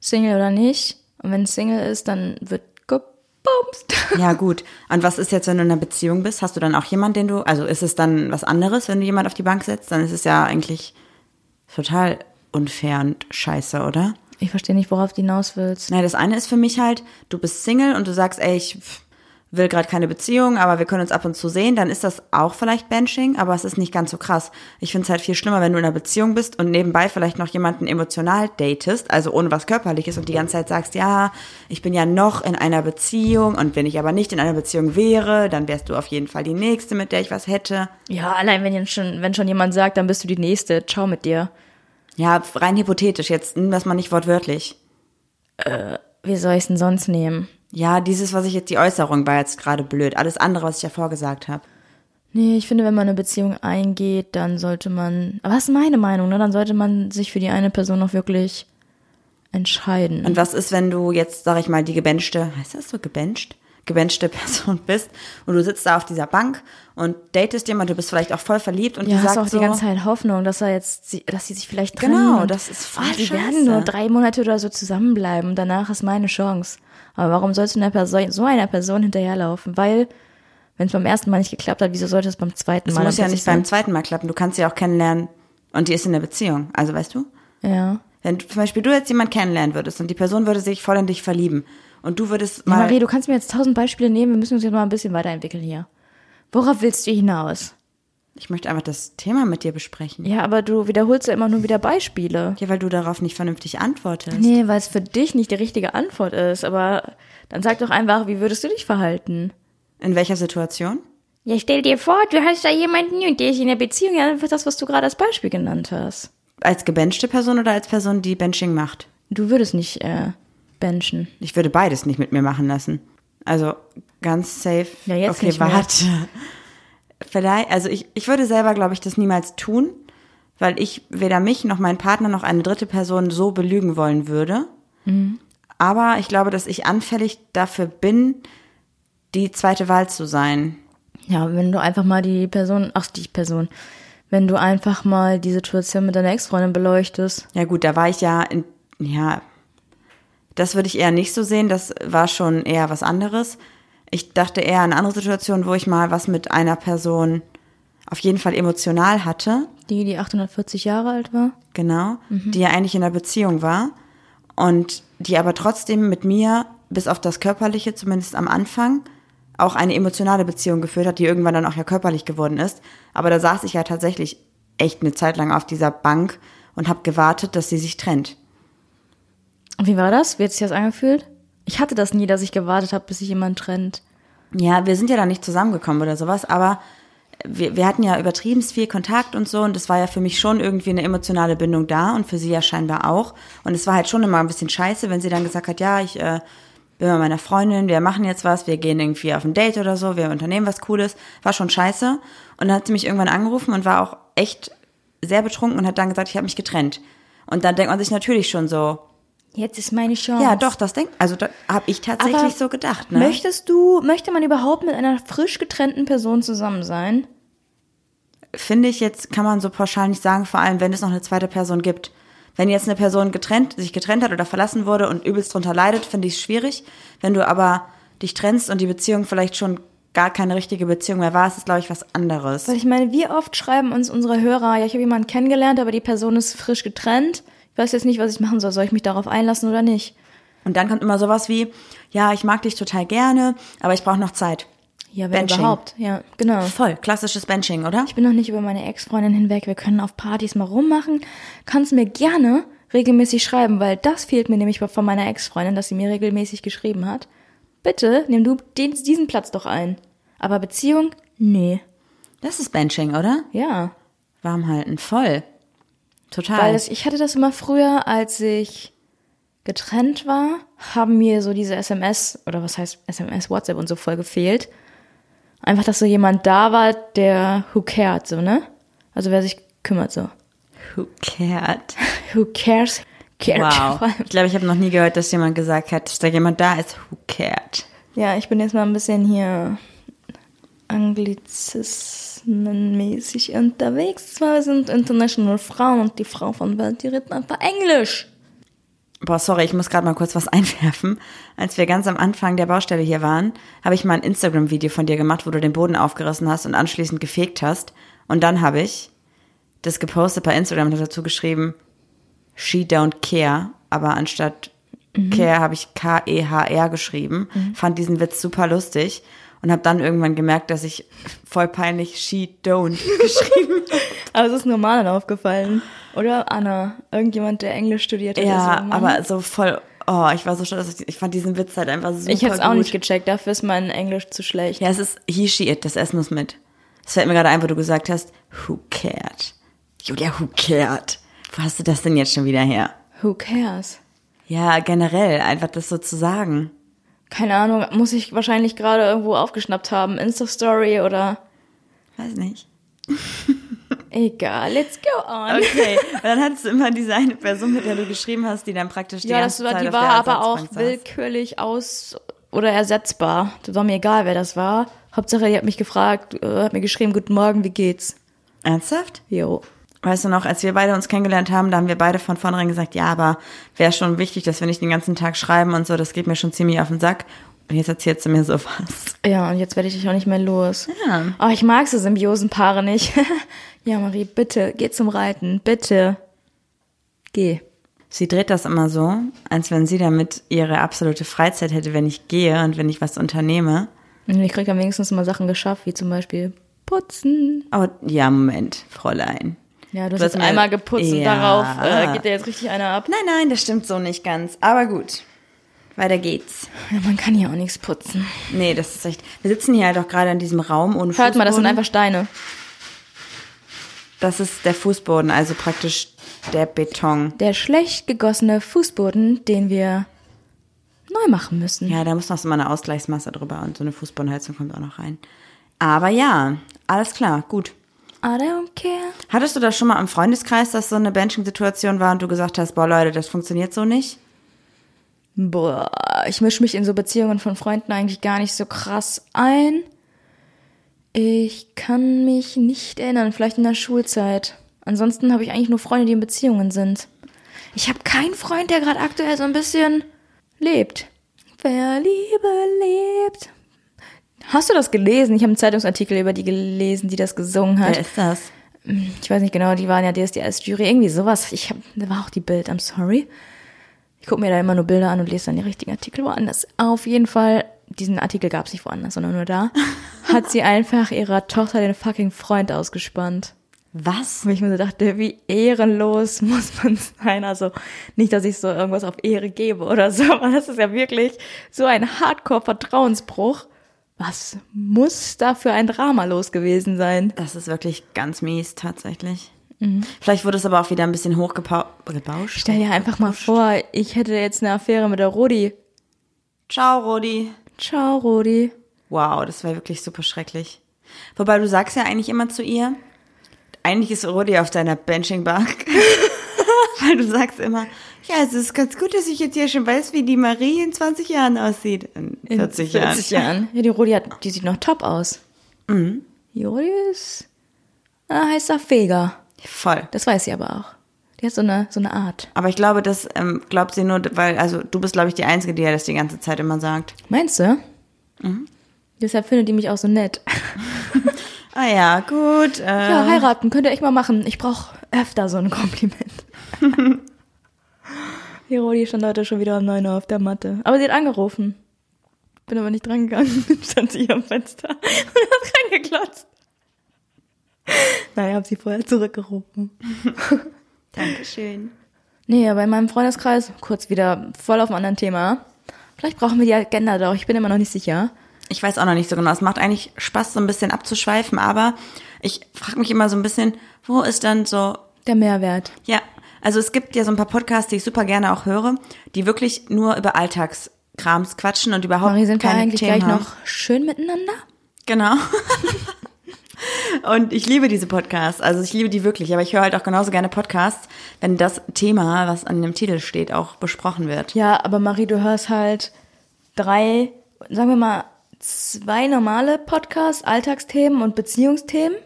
A: Single oder nicht. Und wenn Single ist, dann wird gebumst. *laughs*
C: Ja, gut. Und was ist jetzt, wenn du in einer Beziehung bist? Hast du dann auch jemanden, den du, also ist es dann was anderes, wenn du jemand auf die Bank setzt? Dann ist es ja eigentlich total unfair und scheiße, oder?
A: Ich verstehe nicht, worauf du hinaus willst.
C: Naja, das eine ist für mich halt, du bist Single und du sagst, ey, ich will gerade keine Beziehung, aber wir können uns ab und zu sehen, dann ist das auch vielleicht Benching, aber es ist nicht ganz so krass. Ich finde es halt viel schlimmer, wenn du in einer Beziehung bist und nebenbei vielleicht noch jemanden emotional datest, also ohne was Körperliches und die ganze Zeit sagst, ja, ich bin ja noch in einer Beziehung und wenn ich aber nicht in einer Beziehung wäre, dann wärst du auf jeden Fall die Nächste, mit der ich was hätte.
A: Ja, allein wenn schon, wenn schon jemand sagt, dann bist du die Nächste. Ciao mit dir.
C: Ja, rein hypothetisch, jetzt nimm das mal nicht wortwörtlich.
A: Wie soll ich es denn sonst nehmen?
C: Ja, dieses, was ich jetzt, die Äußerung war jetzt gerade blöd. Alles andere, was ich davor gesagt habe.
A: Nee, ich finde, wenn man eine Beziehung eingeht, dann sollte man, aber das ist meine Meinung, ne? Dann sollte man sich für die eine Person auch wirklich entscheiden.
C: Und was ist, wenn du jetzt, sag ich mal, die gebenchte, heißt das so, gebencht? Gebenchte Person *laughs* bist und du sitzt da auf dieser Bank und datest jemand, du bist vielleicht auch voll verliebt und
A: ja,
C: die
A: hast
C: sagt
A: auch
C: so,
A: die ganze Zeit Hoffnung, dass er jetzt, sie- dass sie sich vielleicht trennen.
C: Genau,
A: und-
C: das ist voll
A: Ah, Die werden nur drei Monate oder so zusammenbleiben. Danach ist meine Chance. Aber warum sollst du einer Person, so einer Person hinterherlaufen? Weil, wenn es beim ersten Mal nicht geklappt hat, wieso sollte es beim zweiten
C: es
A: Mal
C: muss
A: dann
C: ja nicht beim zweiten Mal klappen, du kannst sie auch kennenlernen und die ist in der Beziehung. Also weißt du?
A: Ja.
C: Wenn zum Beispiel du jetzt jemand kennenlernen würdest und die Person würde sich voll in dich verlieben Und du würdest
A: Ja,
C: mal.
A: Marie, du kannst mir jetzt tausend Beispiele nehmen, wir müssen uns jetzt mal ein bisschen weiterentwickeln hier. Worauf willst du hinaus?
C: ich möchte einfach das Thema mit dir besprechen.
A: Ja, aber du wiederholst ja immer nur wieder Beispiele.
C: Ja, weil du darauf nicht vernünftig antwortest.
A: Nee, weil es für dich nicht die richtige Antwort ist, aber dann sag doch einfach, wie würdest du dich verhalten?
C: In welcher Situation?
A: Ja, stell dir vor, du hast da jemanden und der ist in der Beziehung, ja, das, was du gerade als Beispiel genannt hast.
C: Als gebenchte Person oder als Person, die Benching macht?
A: Du würdest nicht äh, benchen.
C: Ich würde beides nicht mit mir machen lassen. Also ganz safe.
A: Ja, jetzt
C: okay,
A: nicht
C: warte. Vielleicht, also ich, ich würde selber, glaube ich, das niemals tun, weil ich weder mich noch meinen Partner noch eine dritte Person so belügen wollen würde.
A: Mhm.
C: Aber ich glaube, dass ich anfällig dafür bin, die zweite Wahl zu sein.
A: Ja, wenn du einfach mal die Person, ach, die Person, wenn du einfach mal die Situation mit deiner Ex-Freundin beleuchtest.
C: Ja gut, da war ich ja in, ja, das würde ich eher nicht so sehen, das war schon eher was anderes. Ich dachte eher an eine andere Situation, wo ich mal was mit einer Person auf jeden Fall emotional hatte,
A: Die, die 840 Jahre alt war.
C: genau, die ja eigentlich in einer Beziehung war und die aber trotzdem mit mir, bis auf das Körperliche, zumindest am Anfang, auch eine emotionale Beziehung geführt hat, die irgendwann dann auch ja körperlich geworden ist. Aber da saß ich ja tatsächlich echt eine Zeit lang auf dieser Bank und habe gewartet, dass sie sich trennt.
A: Und wie war das? Wie hat sich das angefühlt? Ich hatte das nie, dass ich gewartet habe, bis sich jemand trennt.
C: Ja, wir sind ja da nicht zusammengekommen oder sowas, aber wir, wir hatten ja übertrieben viel Kontakt und so und es war ja für mich schon irgendwie eine emotionale Bindung da und für sie ja scheinbar auch. Und es war halt schon immer ein bisschen scheiße, wenn sie dann gesagt hat, ja, ich äh, bin bei meiner Freundin, wir machen jetzt was, wir gehen irgendwie auf ein Date oder so, wir unternehmen was Cooles. War schon scheiße. Und dann hat sie mich irgendwann angerufen und war auch echt sehr betrunken und hat dann gesagt, ich habe mich getrennt. Und dann denkt man sich natürlich schon so,
A: Jetzt ist meine Chance.
C: ja doch, das denkt, also da habe ich tatsächlich
A: Aber
C: so gedacht. Ne?
A: Möchtest du, möchte man überhaupt mit einer frisch getrennten Person zusammen sein?
C: finde ich jetzt, kann man so pauschal nicht sagen, vor allem wenn es noch eine zweite Person gibt. Wenn jetzt eine Person getrennt, sich getrennt hat oder verlassen wurde und übelst drunter leidet, finde ich es schwierig. Wenn du aber dich trennst und die Beziehung vielleicht schon gar keine richtige Beziehung mehr war, ist es, glaube ich, was anderes.
A: Weil ich meine, wie oft schreiben uns unsere Hörer, ja, ich habe jemanden kennengelernt, aber die Person ist frisch getrennt. Ich weiß jetzt nicht, was ich machen soll. Soll ich mich darauf einlassen oder nicht?
C: Und dann kommt immer sowas wie, ja, ich mag dich total gerne, aber ich brauche noch Zeit.
A: Ja, wenn
C: Benching.
A: überhaupt. Ja, genau.
C: Voll, klassisches Benching, oder?
A: Ich bin noch nicht über meine Ex-Freundin hinweg. Wir können auf Partys mal rummachen. Kannst mir gerne regelmäßig schreiben, weil das fehlt mir nämlich von meiner Ex-Freundin, dass sie mir regelmäßig geschrieben hat. Bitte, nimm du den, diesen Platz doch ein. Aber Beziehung? Nee.
C: Das ist Benching, oder?
A: Ja.
C: Warm halten, voll. Total.
A: Weil das, ich hatte das immer früher, als ich getrennt war, haben mir so diese SMS, oder was heißt SMS, WhatsApp und so voll gefehlt. Einfach, dass so jemand da war, der who cared, so, ne? Also wer sich kümmert, so.
C: Who cared? *laughs*
A: Who cares? Cared.
C: Wow. *laughs* Ich glaube, ich habe noch nie gehört, dass jemand gesagt hat, dass da jemand da ist, who cared?
A: Ja, ich bin jetzt mal ein bisschen hier anglizismenmäßig unterwegs. Zwar sind international Frauen und die Frau von Welt, die reden einfach Englisch.
C: Boah, sorry, ich muss gerade mal kurz was *laughs* einwerfen. Als wir ganz am Anfang der Baustelle hier waren, habe ich mal ein Instagram-Video von dir gemacht, wo du den Boden aufgerissen hast und anschließend gefegt hast. Und dann habe ich das gepostet bei Instagram und dazu geschrieben, she don't care, aber anstatt care habe ich K-E-H-R geschrieben. Fand diesen Witz super lustig und habe dann irgendwann gemerkt, dass ich voll peinlich she don't *laughs* geschrieben
A: Aber es ist nur Malen aufgefallen. Oder Anna, irgendjemand, der Englisch studiert hat.
C: Ja,
A: so,
C: aber so voll, oh, ich war so stolz, ich fand diesen Witz halt einfach super
A: Ich es auch
C: gut.
A: nicht gecheckt, dafür ist mein Englisch zu schlecht.
C: Ja, es ist he, she, it, das Essen muss mit. Das fällt mir gerade ein, wo du gesagt hast, who cared? Julia, who cared? Wo hast du das denn jetzt schon wieder her?
A: Who cares?
C: Ja, generell, einfach das so zu sagen.
A: Keine Ahnung, muss ich wahrscheinlich gerade irgendwo aufgeschnappt haben. Insta-Story oder.
C: Weiß nicht.
A: Egal, let's go on.
C: Okay, und dann hattest du immer diese eine Person, mit der du geschrieben hast, die dann praktisch die
A: Ja, das war,
C: Zeit
A: die war aber auch willkürlich aus oder ersetzbar. Das war mir egal, wer das war. Hauptsache, die hat mich gefragt, äh, hat mir geschrieben, guten Morgen, wie geht's?
C: Ernsthaft?
A: Jo.
C: Weißt du noch, als wir beide uns kennengelernt haben, da haben wir beide von vornherein gesagt, ja, aber wäre schon wichtig, dass wir nicht den ganzen Tag schreiben und so, das geht mir schon ziemlich auf den Sack. Und jetzt erzählst du mir sowas.
A: Ja, und jetzt werde ich dich auch nicht mehr los.
C: Ja.
A: Oh, ich mag so Symbiosenpaare nicht. *laughs* ja, Marie, bitte, geh zum Reiten. Bitte. Geh.
C: Sie dreht das immer so, als wenn sie damit ihre absolute Freizeit hätte, wenn ich gehe und wenn ich was unternehme.
A: Und ich kriege dann wenigstens mal Sachen geschafft, wie zum Beispiel putzen.
C: Aber ja, Moment, Fräulein.
A: Ja, du hast einmal geputzt und
C: Ja.
A: darauf äh, geht dir jetzt richtig einer ab.
C: Nein, nein, das stimmt so nicht ganz. Aber gut. Weiter geht's. *laughs*
A: Ja, man kann hier auch nichts putzen.
C: Nee, das ist echt. Wir sitzen hier halt auch gerade in diesem Raum ohne
A: Hört mal, das sind
C: Fußboden.
A: einfach Steine.
C: Das ist der Fußboden, also praktisch der Beton.
A: Der schlecht gegossene Fußboden, den wir neu machen müssen.
C: Ja, da muss noch so mal eine Ausgleichsmasse drüber und so eine Fußbodenheizung kommt auch noch rein. Aber ja, alles klar, gut.
A: I don't care.
C: Hattest du das schon mal im Freundeskreis, dass so eine Benching-Situation war und du gesagt hast, boah Leute, das funktioniert so nicht?
A: Boah, ich mische mich in so Beziehungen von Freunden eigentlich gar nicht so krass ein. Ich kann mich nicht erinnern, vielleicht in der Schulzeit. Ansonsten habe ich eigentlich nur Freunde, die in Beziehungen sind. Ich habe keinen Freund, der gerade aktuell so ein bisschen lebt. Wer Liebe lebt. Hast du das gelesen? Ich habe einen Zeitungsartikel über die gelesen, die das gesungen hat.
C: Wer ist das?
A: Ich weiß nicht genau, die waren ja DSDS-Jury, irgendwie sowas. Ich hab, da war auch die Bild, I'm sorry. Ich gucke mir da immer nur Bilder an und lese dann die richtigen Artikel woanders. Auf jeden Fall, diesen Artikel gab es nicht woanders, sondern nur da, *laughs* hat sie einfach ihrer Tochter den fucking Freund ausgespannt.
C: Was?
A: Wo ich mir so dachte, wie ehrenlos *laughs* muss man sein. Also nicht, dass ich so irgendwas auf Ehre gebe oder *laughs* so, aber das ist ja wirklich so ein Hardcore-Vertrauensbruch. Was muss da für ein Drama los gewesen sein?
C: Das ist wirklich ganz mies, tatsächlich. Vielleicht wurde es aber auch wieder ein bisschen hochgebauscht.
A: Stell dir einfach mal vor, ich hätte jetzt eine Affäre mit der Rodi.
C: Ciao, Rodi.
A: Ciao, Rodi.
C: Wow, das war wirklich super schrecklich. Wobei du sagst ja eigentlich immer zu ihr, eigentlich ist Rodi auf deiner Benching-Bank. *laughs* *laughs* Weil du sagst immer, ja, es ist ganz gut, dass ich jetzt hier schon weiß, wie die Marie in 20 Jahren aussieht. In 40,
A: In 40
C: Jahren.
A: Jahren. Ja, die Rodi hat, die sieht noch top aus.
C: Mhm.
A: Die Rodi ist ein heißer Feger.
C: Voll.
A: Das weiß sie aber auch. Die hat so eine, so eine Art.
C: Aber ich glaube, das ähm, glaubt sie nur, weil, also du bist, glaube ich, die Einzige, die ja das die ganze Zeit immer sagt.
A: Meinst du?
C: Mhm.
A: Deshalb findet die mich auch so nett. *laughs*
C: Ah ja, gut. Äh,
A: Ja, heiraten könnt ihr echt mal machen. Ich brauche öfter so ein Kompliment. *laughs* die Rodi stand heute schon wieder um 9 Uhr auf der Matte. Aber sie hat angerufen. Bin aber nicht drangegangen. *laughs* stand sie hier am Fenster *laughs* und hat reingeklotzt. Naja, hab sie vorher zurückgerufen. *laughs*
C: Dankeschön.
A: Nee, aber in meinem Freundeskreis, kurz wieder voll auf einem anderen Thema. Vielleicht brauchen wir die Agenda doch, ich bin immer noch nicht sicher.
C: Ich weiß auch noch nicht so genau. Es macht eigentlich Spaß, so ein bisschen abzuschweifen, aber ich frage mich immer so ein bisschen, wo ist dann so,
A: Der Mehrwert.
C: ja, also es gibt ja so ein paar Podcasts, die ich super gerne auch höre, die wirklich nur über Alltagskrams quatschen und überhaupt
A: Marie, sind wir
C: keine
A: eigentlich
C: Themen
A: gleich
C: haben.
A: noch schön miteinander?
C: Genau. *laughs* Und ich liebe diese Podcasts, also ich liebe die wirklich, aber ich höre halt auch genauso gerne Podcasts, wenn das Thema, was an dem Titel steht, auch besprochen wird.
A: Ja, aber Marie, du hörst halt drei, sagen wir mal, zwei normale Podcasts, Alltagsthemen und Beziehungsthemen.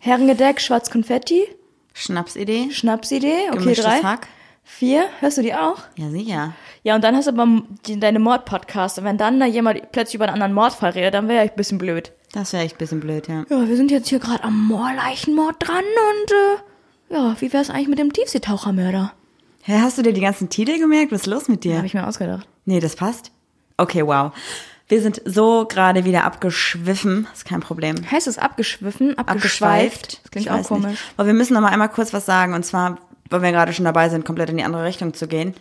A: Herrengedeck, Schwarz Konfetti,
C: Schnapsidee?
A: Schnapsidee, okay,
C: Gemischtes
A: drei.
C: Hack?
A: Vier, hörst du die auch?
C: Ja, sicher.
A: Ja, und dann hast du aber deine Mord-Podcasts. Und wenn dann da jemand plötzlich über einen anderen Mordfall redet, dann wäre ich ein bisschen blöd.
C: Das wäre echt ein bisschen blöd, ja.
A: Ja, wir sind jetzt hier gerade am Moorleichenmord dran und äh, ja, wie wär's eigentlich mit dem Tiefseetauchermörder?
C: Hä, hast du dir die ganzen Titel gemerkt? Was ist los mit dir?
A: Habe ich mir ausgedacht.
C: Nee, das passt. Okay, wow. Wir sind so gerade wieder abgeschwiffen. Ist kein Problem.
A: Heißt es abgeschwiffen, abgeschweift? Das klingt
C: Ich
A: auch komisch.
C: Nicht. Aber wir müssen noch mal einmal kurz was sagen. Und zwar, weil wir gerade schon dabei sind, komplett in die andere Richtung zu gehen.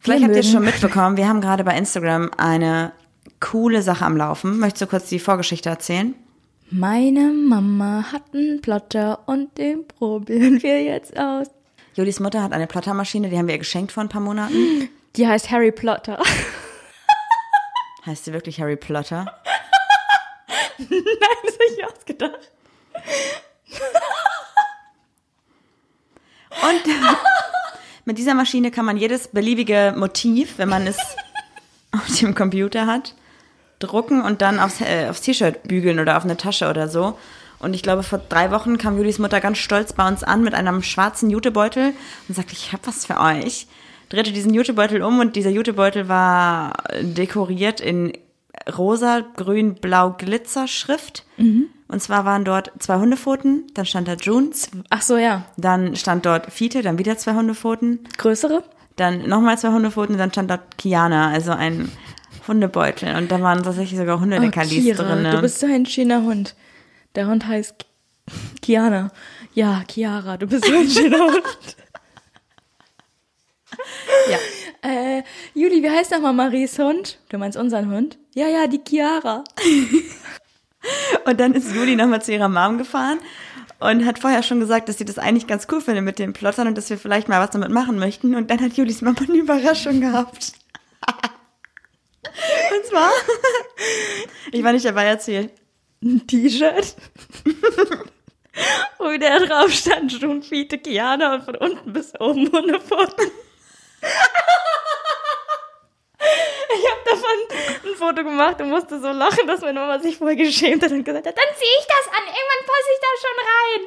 C: Vielleicht
A: Wir
C: habt ihr es schon mitbekommen. Wir haben gerade bei Instagram eine coole Sache am Laufen. Möchtest du kurz die Vorgeschichte erzählen?
A: Meine Mama hat einen Plotter und den probieren wir jetzt aus.
C: Julis Mutter hat eine Plottermaschine, die haben wir ihr geschenkt vor ein paar Monaten.
A: Die heißt Harry Plotter.
C: Heißt sie wirklich Harry Plotter? *laughs*
A: Nein, das habe ich ausgedacht. *laughs*
C: Und mit dieser Maschine kann man jedes beliebige Motiv, wenn man es *laughs* auf dem Computer hat, drucken und dann aufs, äh, aufs T-Shirt bügeln oder auf eine Tasche oder so. Und ich glaube, vor drei Wochen kam Julis Mutter ganz stolz bei uns an mit einem schwarzen Jutebeutel und sagte, ich habe was für euch. Drehte diesen Jutebeutel um und dieser Jutebeutel war dekoriert in rosa, grün, blau Glitzerschrift. Und Und zwar waren dort zwei Hundepfoten, dann stand da June,
A: Ach so, ja.
C: dann stand dort Fiete, dann wieder zwei Hundepfoten,
A: Größere?
C: dann nochmal zwei Hundepfoten, dann stand dort Kiana, also ein Hundebeutel. Und da waren tatsächlich sogar Hundeleckerlis
A: Oh,
C: drin.
A: Du bist so ein schöner Hund. Der Hund heißt Ki- Kiana. Ja, Chiara, du bist so ein schöner *laughs* Hund.
C: Ja. *laughs*
A: Äh, Juli, wie heißt nochmal Maries Hund? Du meinst unseren Hund? Ja, ja, die Chiara. *laughs*
C: Und dann ist Juli nochmal zu ihrer Mom gefahren und hat vorher schon gesagt, dass sie das eigentlich ganz cool findet mit den Plottern und dass wir vielleicht mal was damit machen möchten. Und dann hat Julis Mama eine Überraschung gehabt. *laughs* Und zwar, ich war nicht dabei erzählt.
A: Ein T-Shirt. Wo der drauf stand, schon Fiete Chiana und von unten bis oben Hundepfoten. Ich habe davon ein Foto gemacht und musste so lachen, dass meine Mama sich voll geschämt hat und gesagt hat, dann ziehe ich das an, irgendwann passe ich da schon rein.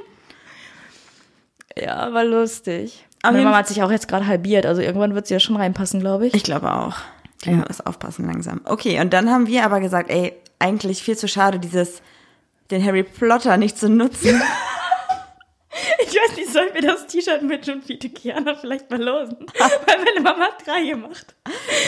A: Ja, war lustig.
C: Auf
A: meine Mama hat sich auch jetzt gerade halbiert, also irgendwann wird sie ja schon reinpassen, glaube ich.
C: Ich glaube auch. Die muss aufpassen langsam. Okay, und dann haben wir aber gesagt, ey, eigentlich viel zu schade, dieses, den Harry Potter nicht zu nutzen. *laughs* *laughs*
A: Ich weiß nicht, sollen wir das T-Shirt mit John Fiete Chiana vielleicht mal losen? *laughs* Weil meine Mama hat drei gemacht.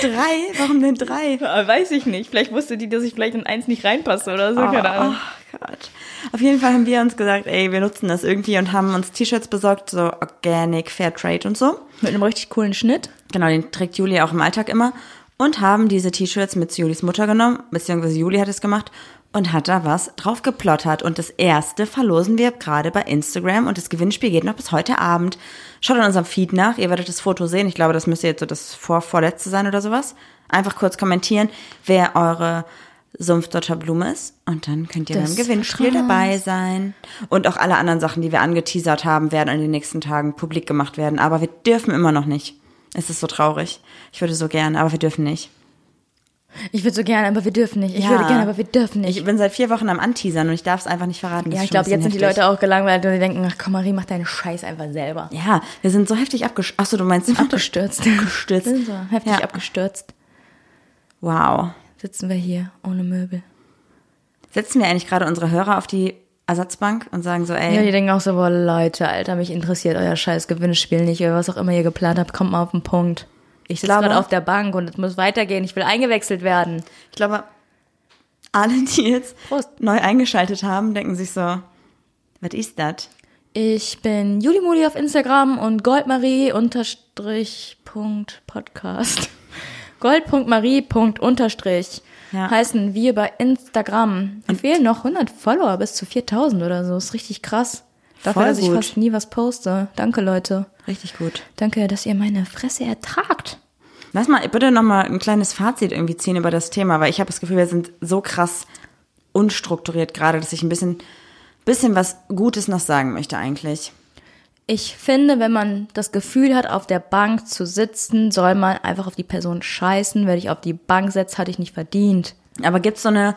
C: drei? Warum denn drei?
A: Weiß ich nicht. Vielleicht wusste die, dass ich vielleicht in eins nicht reinpasse oder so. Keine Ahnung.
C: Oh Gott. Auf jeden Fall haben wir uns gesagt, ey, wir nutzen das irgendwie und haben uns T-Shirts besorgt, so Organic, Fair Trade und so.
A: Mit einem richtig coolen Schnitt.
C: Genau, den trägt Juli auch im Alltag immer. Und haben diese T-Shirts mit Julis Mutter genommen, beziehungsweise Juli hat es gemacht und hat da was drauf geplottert. Und das erste verlosen wir gerade bei Instagram und das Gewinnspiel geht noch bis heute Abend. Schaut in unserem Feed nach, ihr werdet das Foto sehen. Ich glaube, das müsste jetzt so das vor vorletzte sein oder sowas. Einfach kurz kommentieren, wer eure Sumpfdotter Blume ist. Und dann könnt ihr
A: Das
C: beim Gewinnspiel dabei sein. Und auch alle anderen Sachen, die wir angeteasert haben, werden in den nächsten Tagen publik gemacht werden. Aber wir dürfen immer noch nicht. Es ist so traurig. Ich würde so gerne, aber wir dürfen nicht.
A: Ich würde so gerne, aber wir dürfen nicht. Ich
C: Ja.
A: würde gerne, aber wir dürfen nicht.
C: Ich bin seit vier Wochen am Anteasern und ich darf es einfach nicht verraten. Das
A: ja, ich glaube, jetzt sind
C: bisschen
A: die
C: heftig.
A: Leute auch gelangweilt und die denken, ach komm, Marie, mach deinen Scheiß einfach selber.
C: Ja, wir sind so heftig abgestürzt. Achso, du meinst
A: Abgestürzt.
C: Abgestürzt.
A: Wir sind so heftig
C: Ja.
A: abgestürzt.
C: Wow.
A: Sitzen wir hier ohne Möbel.
C: Setzen wir eigentlich gerade unsere Hörer auf die Ersatzbank und sagen so, ey,
A: Ja, die denken auch so, boah, Leute, Alter, mich interessiert euer scheiß Gewinnspiel nicht oder was auch immer ihr geplant habt, kommt mal auf den Punkt. Ich sitze gerade auf der Bank und es muss weitergehen. Ich will eingewechselt werden.
C: ich glaube, alle, die jetzt
A: Prost.
C: neu eingeschaltet haben, denken sich so, was ist das?
A: Ich bin Julimuli auf Instagram und Goldmarie unterstrich Punkt Podcast. *laughs* Gold.marie Punkt unterstrich
C: Ja.
A: heißen wir bei Instagram. Wir fehlen noch 100 Follower bis zu 4000 oder so. Ist richtig krass. Dafür,
C: Voll
A: dass ich
C: gut.
A: fast nie was poste. Danke, Leute.
C: Richtig gut.
A: Danke, dass ihr meine Fresse ertragt.
C: Lass mal bitte noch mal ein kleines Fazit irgendwie ziehen über das Thema, weil ich habe das Gefühl, wir sind so krass unstrukturiert gerade, dass ich ein bisschen, bisschen was Gutes noch sagen möchte eigentlich.
A: Ich finde, wenn man das Gefühl hat, auf der Bank zu sitzen, soll man einfach auf die Person scheißen. Wer dich auf die Bank setzt, hatte ich nicht verdient.
C: Aber gibt's so eine,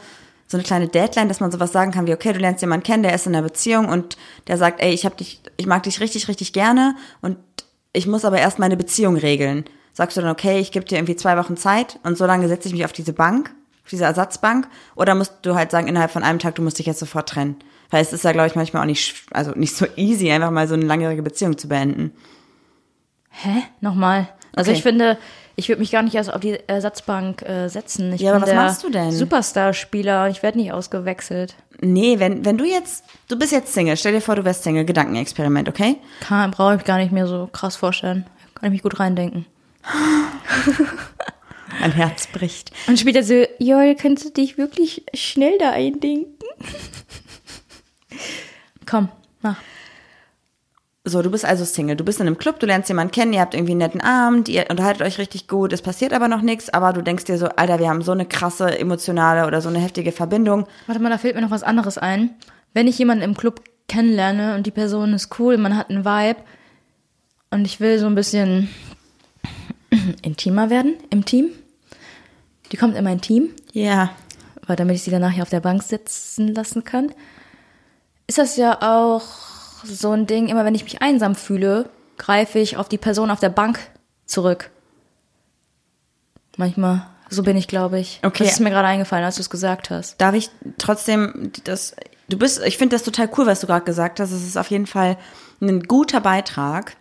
C: so eine kleine Deadline, dass man sowas sagen kann wie, okay, du lernst jemanden kennen, der ist in einer Beziehung und der sagt, ey, ich hab dich, ich mag dich richtig, richtig gerne und ich muss aber erst meine Beziehung regeln. Sagst du dann, okay, ich gebe dir irgendwie zwei Wochen Zeit und so lange setze ich mich auf diese Bank, auf diese Ersatzbank, oder musst du halt sagen, innerhalb von einem Tag, du musst dich jetzt sofort trennen? Weil es ist ja, glaube ich, manchmal auch nicht, also nicht so easy, einfach mal so eine langjährige Beziehung zu beenden.
A: Hä? Nochmal. Also
C: Okay.
A: ich finde, ich würde mich gar nicht erst auf die Ersatzbank äh, setzen. Ich
C: Ja, aber was machst du denn?
A: Superstar-Spieler. Ich werde nicht ausgewechselt.
C: Nee, wenn, wenn du jetzt, du bist jetzt Single, stell dir vor, du wärst Single, Gedankenexperiment, okay?
A: Kann, brauche ich gar nicht mehr so krass vorstellen. Kann ich mich gut reindenken. *laughs*
C: Mein Herz bricht.
A: Und später so, Joel, kannst du dich wirklich schnell da eindenken? *laughs* Komm, mach.
C: So, du bist also Single. Du bist in einem Club, du lernst jemanden kennen, ihr habt irgendwie einen netten Abend, ihr unterhaltet euch richtig gut, es passiert aber noch nichts, aber du denkst dir so, Alter, wir haben so eine krasse emotionale oder so eine heftige Verbindung.
A: Warte mal, da fällt mir noch was anderes ein. Wenn ich jemanden im Club kennenlerne und die Person ist cool, man hat einen Vibe und ich will so ein bisschen *clears throat* intimer werden im Team. Die kommt in mein Team,
C: Ja.
A: weil damit ich sie danach hier auf der Bank sitzen lassen kann. Ist das ja auch so ein Ding, immer wenn ich mich einsam fühle, greife ich auf die Person auf der Bank zurück. Manchmal, so bin ich, glaube ich.
C: Okay.
A: Das ist mir gerade eingefallen, als du es gesagt hast.
C: Darf ich trotzdem das Du bist, ich finde das total cool, was du gerade gesagt hast. Es ist auf jeden Fall ein guter Beitrag.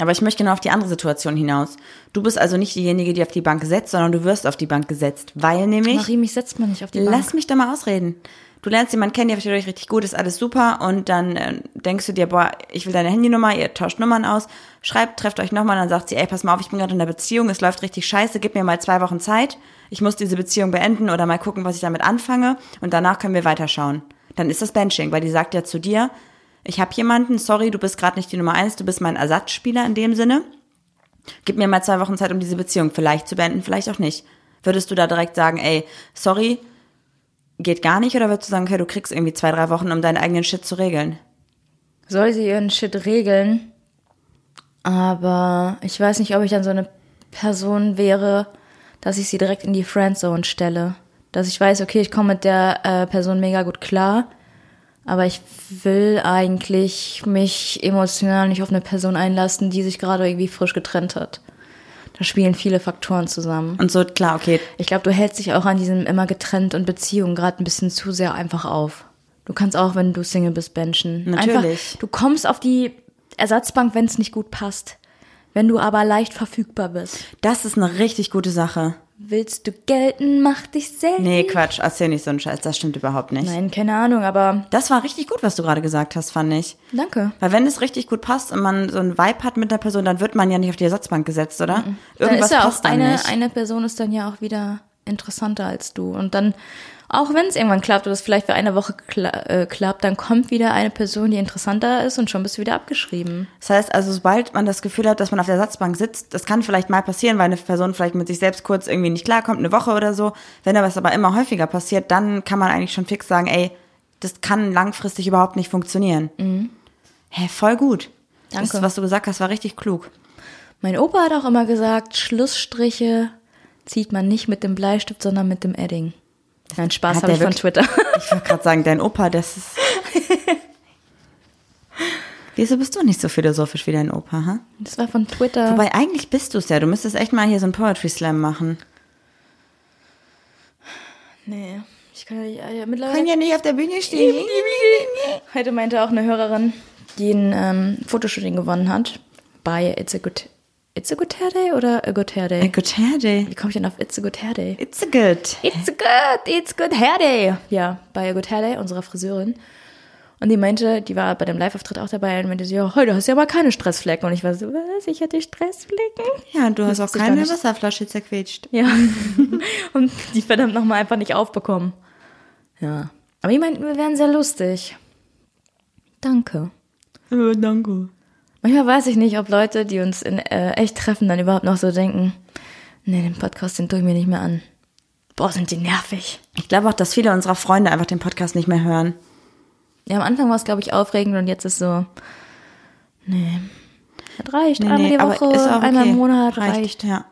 C: Aber ich möchte genau auf die andere Situation hinaus. Du bist also nicht diejenige, die auf die Bank setzt, sondern du wirst auf die Bank gesetzt. Weil nämlich.
A: Marie, mich setzt man nicht auf die Bank.
C: Lass mich doch mal ausreden. Du lernst jemanden kennen, der versteht euch richtig gut, ist alles super und dann äh, denkst du dir, boah, ich will deine Handynummer, ihr tauscht Nummern aus, schreibt, trefft euch nochmal, dann sagt sie, ey, pass mal auf, ich bin gerade in der Beziehung, es läuft richtig scheiße, gib mir mal zwei Wochen Zeit, ich muss diese Beziehung beenden oder mal gucken, was ich damit anfange und danach können wir weiterschauen. Dann ist das Benching, weil die sagt ja zu dir, ich habe jemanden, sorry, du bist gerade nicht die Nummer eins, du bist mein Ersatzspieler in dem Sinne. Gib mir mal zwei Wochen Zeit, um diese Beziehung vielleicht zu beenden, vielleicht auch nicht. Würdest du da direkt sagen, ey, sorry, geht gar nicht, oder würdest du sagen, okay, du kriegst irgendwie zwei, drei Wochen, um deinen eigenen Shit zu regeln?
A: Soll sie ihren Shit regeln? Aber ich weiß nicht, ob ich dann so eine Person wäre, dass ich sie direkt in die Friendzone stelle. Dass ich weiß, okay, ich komme mit der äh, Person mega gut klar, aber ich will eigentlich mich emotional nicht auf eine Person einlassen, die sich gerade irgendwie frisch getrennt hat. Da spielen viele Faktoren zusammen.
C: Und so, klar, okay,
A: Ich glaube, du hältst dich auch an diesem immer getrennt und Beziehung gerade ein bisschen zu sehr einfach auf. Du kannst auch, wenn du Single bist, benchen.
C: Natürlich.
A: Einfach, du kommst auf die Ersatzbank, wenn es nicht gut passt. Wenn du aber leicht verfügbar bist.
C: das ist eine richtig gute Sache.
A: Willst du gelten, mach dich selbst.
C: Nee, Quatsch, erzähl nicht so einen Scheiß, das stimmt überhaupt nicht.
A: Nein, keine Ahnung, aber
C: Das war richtig gut, was du gerade gesagt hast, fand ich.
A: danke.
C: Weil wenn es richtig gut passt und man so einen Vibe hat mit der Person, dann wird man ja nicht auf die Ersatzbank gesetzt, oder?
A: Dann ist ja auch
C: passt dann
A: eine,
C: nicht.
A: eine Person ist dann ja auch wieder interessanter als du. Und dann, auch wenn es irgendwann klappt oder es vielleicht für eine Woche kla äh, klappt, dann kommt wieder eine Person, die interessanter ist und schon bist du wieder abgeschrieben.
C: Das heißt also, sobald man das Gefühl hat, dass man auf der Ersatzbank sitzt, das kann vielleicht mal passieren, weil eine Person vielleicht mit sich selbst kurz irgendwie nicht klarkommt, eine Woche oder so. Wenn aber es aber immer häufiger passiert, dann kann man eigentlich schon fix sagen, ey, das kann langfristig überhaupt nicht funktionieren. Hä, voll gut.
A: Danke.
C: Das, was du gesagt hast, war richtig klug.
A: Mein Opa hat auch immer gesagt, Schlussstriche zieht man nicht mit dem Bleistift, sondern mit dem Edding. Nein, Spaß habe ich von
C: wirklich-
A: Twitter. *laughs*
C: Ich wollte gerade sagen, dein Opa, das ist. *laughs* Wieso bist du nicht so philosophisch wie dein Opa, ha?
A: Das war von Twitter.
C: Wobei eigentlich bist du es ja. Du müsstest echt mal hier so einen Poetry Slam machen.
A: nee, ich kann ja nicht, äh, mittlerweile.
C: Können ja nicht auf der Bühne stehen. *laughs*
A: Heute meinte auch eine Hörerin, die ein ähm, Fotoshooting gewonnen hat, bei It's a Good, It's a Good Hair Day oder A Good Hair Day?
C: Good Hair Day.
A: Wie komme ich denn auf It's a Good Hair Day?
C: It's a good.
A: It's a good, it's good hair day. Ja, bei A Good Hair Day, unserer Friseurin. Und die meinte, die war bei dem Live-Auftritt auch dabei und meinte sie, ja, heute hast du ja mal keine Stressflecken. Und ich war so, was, ich hatte Stressflecken?
C: Ja, und du hast auch keine
A: nicht.
C: Wasserflasche zerquetscht.
A: Ja. *laughs* und die verdammt nochmal einfach nicht aufbekommen. Ja. Aber die meinten, wir wären sehr lustig. Danke.
C: Oh, danke.
A: Manchmal weiß ich nicht, ob Leute, die uns in äh, echt treffen, dann überhaupt noch so denken, nee, den Podcast, den tue ich mir nicht mehr an. Boah, sind die nervig.
C: Ich glaube auch, dass viele unserer Freunde einfach den Podcast nicht mehr hören.
A: Ja, am Anfang war es, glaube ich, aufregend und jetzt ist so, nee, das reicht.
C: Nee,
A: einmal
C: nee,
A: die Woche,
C: auch
A: einmal
C: okay.
A: im Monat reicht.
C: Ja.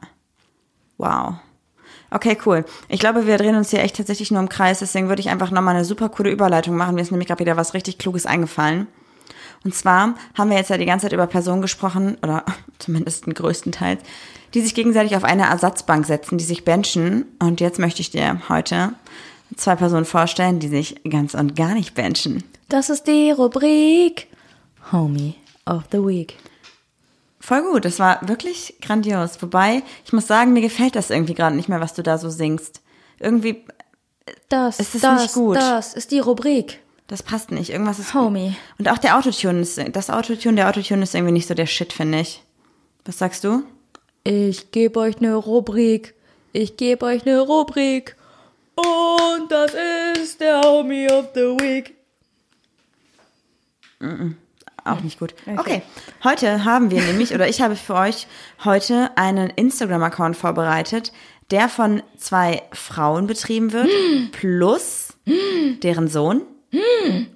C: Wow. Okay, cool. Ich glaube, wir drehen uns hier echt tatsächlich nur im Kreis, deswegen würde ich einfach nochmal eine super coole Überleitung machen. Mir ist nämlich gerade wieder was richtig Kluges eingefallen. Und zwar haben wir jetzt ja die ganze Zeit über Personen gesprochen, oder *laughs* zumindest den größten Teil, die sich gegenseitig auf eine Ersatzbank setzen, die sich benchen. Und jetzt möchte ich dir heute zwei Personen vorstellen, die sich ganz und gar nicht benchen.
A: Das ist die Rubrik Homie of the Week.
C: Voll gut, das war wirklich grandios. Wobei, ich muss sagen, mir gefällt das irgendwie gerade nicht mehr, was du da so singst. Irgendwie,
A: Das,
C: ist
A: das,
C: nicht gut.
A: das ist die Rubrik.
C: Das passt nicht. Irgendwas ist.
A: Homie.
C: Und auch der Autotune ist, das Autotune, der Autotune ist irgendwie nicht so der Shit, finde ich. Was sagst du?
A: Ich gebe euch eine Rubrik. Ich gebe euch eine Rubrik. Und das ist der Homie of the Week.
C: Auch nicht gut. Okay. Heute haben wir nämlich, oder ich habe für euch heute einen Instagram-Account vorbereitet, der von zwei Frauen betrieben wird, *gasps* plus deren Sohn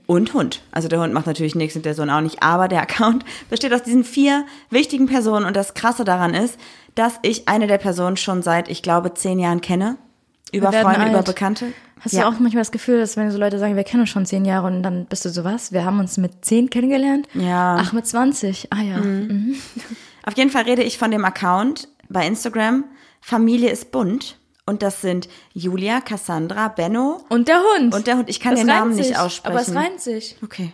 C: und Hund. Also der Hund macht natürlich nichts und der Sohn auch nicht, aber der Account *laughs* besteht aus diesen vier wichtigen Personen und das Krasse daran ist, dass ich eine der Personen schon seit, ich glaube, zehn Jahren kenne. Über Freunde, über
A: alt.
C: Bekannte.
A: Hast
C: Ja.
A: du auch manchmal das Gefühl, dass wenn so Leute sagen, wir kennen uns schon zehn Jahre und dann bist du so was? Wir haben uns mit zehn kennengelernt?
C: Ja.
A: Ach, mit 20. Ah ja. Mhm.
C: Auf jeden Fall rede ich von dem Account bei Instagram Familie ist bunt Und das sind Julia, Cassandra, Benno.
A: Und der Hund.
C: Und der Hund. Ich kann
A: Das
C: den Namen
A: reimt
C: nicht
A: sich,
C: aussprechen.
A: Aber es reimt sich.
C: Okay.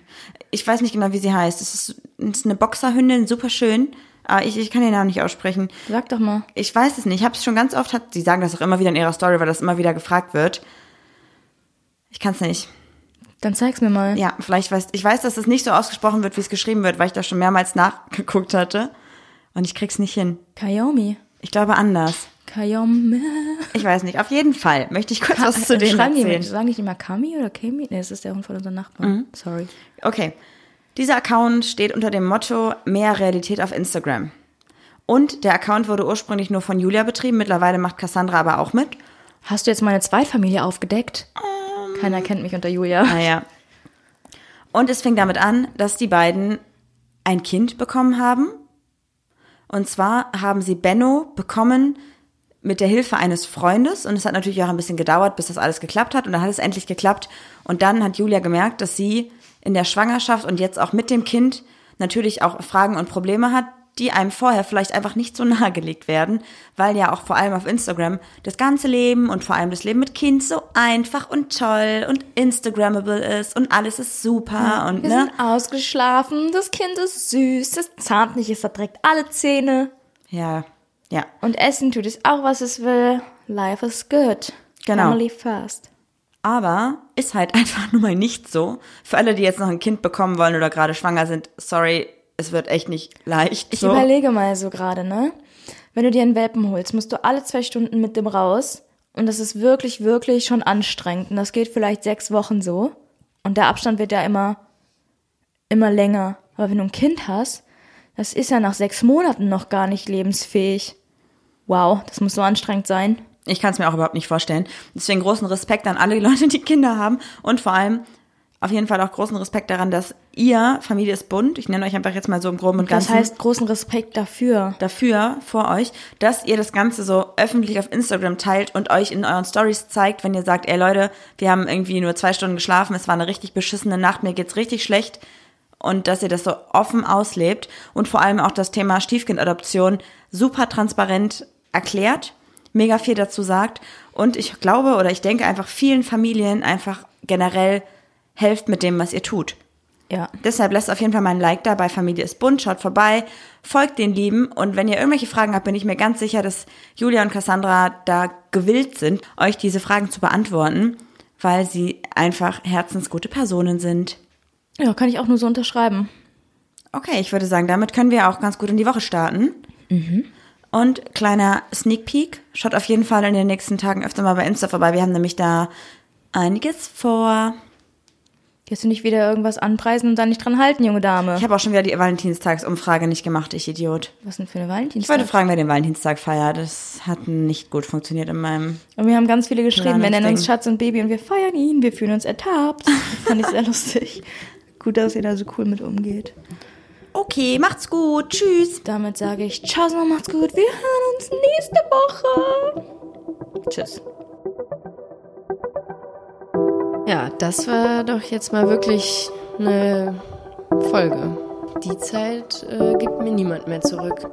C: Ich weiß nicht genau, wie sie heißt. Es ist, es ist eine Boxerhündin, super schön. Aber ich, ich kann den Namen nicht aussprechen.
A: Sag doch mal.
C: Ich weiß es nicht. Ich habe es schon ganz oft, hat, sie sagen das auch immer wieder in ihrer Story, weil das immer wieder gefragt wird. Ich kann es nicht.
A: Dann zeig's mir mal.
C: Ja, vielleicht weiß ich weiß, dass es nicht so ausgesprochen wird, wie es geschrieben wird, weil ich da schon mehrmals nachgeguckt hatte und ich krieg's nicht hin.
A: Kayomi.
C: Ich glaube anders.
A: Kayomi.
C: Ich weiß nicht. Auf jeden Fall möchte ich kurz was zu denen
A: Schreiben die mit,
C: erzählen.
A: sagen die nicht immer Kami oder Kami? Nee, das ist der Hund von unserem Nachbarn.
C: Mhm.
A: Sorry.
C: Okay. Dieser Account steht unter dem Motto mehr Realität auf Instagram. Und der Account wurde ursprünglich nur von Julia betrieben, mittlerweile macht Cassandra aber auch mit.
A: Hast du jetzt meine Zweitfamilie aufgedeckt? Keiner kennt mich unter Julia.
C: Naja. Und es fing damit an, dass die beiden ein Kind bekommen haben. Und zwar haben sie Benno bekommen mit der Hilfe eines Freundes. Und es hat natürlich auch ein bisschen gedauert, bis das alles geklappt hat. Und dann hat es endlich geklappt. Und dann hat Julia gemerkt, dass sie in der Schwangerschaft und jetzt auch mit dem Kind natürlich auch Fragen und Probleme hat, die einem vorher vielleicht einfach nicht so *laughs* nahegelegt werden, weil ja auch vor allem auf Instagram das ganze Leben und vor allem das Leben mit Kind so einfach und toll und Instagrammable ist und alles ist super und
A: Wir
C: ne?
A: sind ausgeschlafen, das Kind ist süß, das zahnt nicht, es verdreckt alle Zähne.
C: Ja, ja.
A: Und essen tut es auch, was es will. Life is good.
C: Genau.
A: Family first.
C: Aber ist halt *laughs* einfach nur mal nicht so. Für alle, die jetzt noch ein Kind bekommen wollen oder gerade schwanger sind, sorry, es wird echt nicht leicht.
A: Ich
C: so.
A: überlege mal so gerade, ne? Wenn du dir einen Welpen holst, musst du alle zwei Stunden mit dem raus. Und das ist wirklich, wirklich schon anstrengend. Und das geht vielleicht sechs Wochen so. Und der Abstand wird ja immer, immer länger. Aber wenn du ein Kind hast, das ist ja nach sechs Monaten noch gar nicht lebensfähig. Wow, das muss so anstrengend sein.
C: Ich kann es mir auch überhaupt nicht vorstellen. Deswegen großen Respekt an alle *laughs* Leute, die Kinder haben. Und vor allem auf jeden Fall auch großen Respekt daran, dass ihr, Familie ist bunt, ich nenne euch einfach jetzt mal so im Groben und
A: Das
C: Ganzen,
A: heißt, großen Respekt dafür.
C: dafür vor euch, dass ihr das Ganze so öffentlich auf Instagram teilt und euch in euren Stories zeigt, wenn ihr sagt, ey Leute, wir haben irgendwie nur zwei Stunden geschlafen, es war eine richtig beschissene Nacht, mir geht's richtig schlecht. Und dass ihr das so offen auslebt und vor allem auch das Thema Stiefkindadoption super transparent erklärt, mega viel dazu sagt. Und ich glaube oder ich denke einfach vielen Familien einfach generell helft mit dem, was ihr tut.
A: Ja.
C: Deshalb lasst auf jeden Fall mal ein Like da bei Familie ist bunt, schaut vorbei, folgt den Lieben und wenn ihr irgendwelche Fragen habt, bin ich mir ganz sicher, dass Julia und Cassandra da gewillt sind, euch diese Fragen zu beantworten, weil sie einfach herzensgute Personen sind.
A: Ja, kann ich auch nur so unterschreiben.
C: Okay, ich würde sagen, damit können wir auch ganz gut in die Woche starten. Und kleiner Sneak Peek, schaut auf jeden Fall in den nächsten Tagen öfter mal bei Insta vorbei. Wir haben nämlich da einiges vor.
A: Jetzt du nicht wieder irgendwas anpreisen und dann nicht dran halten, junge Dame.
C: Ich habe auch schon wieder die Valentinstagsumfrage nicht gemacht, ich Idiot.
A: Was denn für eine
C: Ich
A: Valentinstag?
C: wollte fragen, wer den Valentinstag feiert. Das hat nicht gut funktioniert in meinem.
A: Und wir haben ganz viele geschrieben, wir nennen uns. Schatz und Baby und wir feiern ihn, wir fühlen uns ertappt. Das *laughs* fand ich sehr lustig. Gut, dass ihr da so cool mit umgeht.
C: Okay, macht's gut. Tschüss.
A: Damit sage ich, ciao, so macht's gut. Wir hören uns nächste Woche. Tschüss.
B: Ja, das war doch jetzt mal wirklich eine Folge. Die Zeit äh, gibt mir niemand mehr zurück.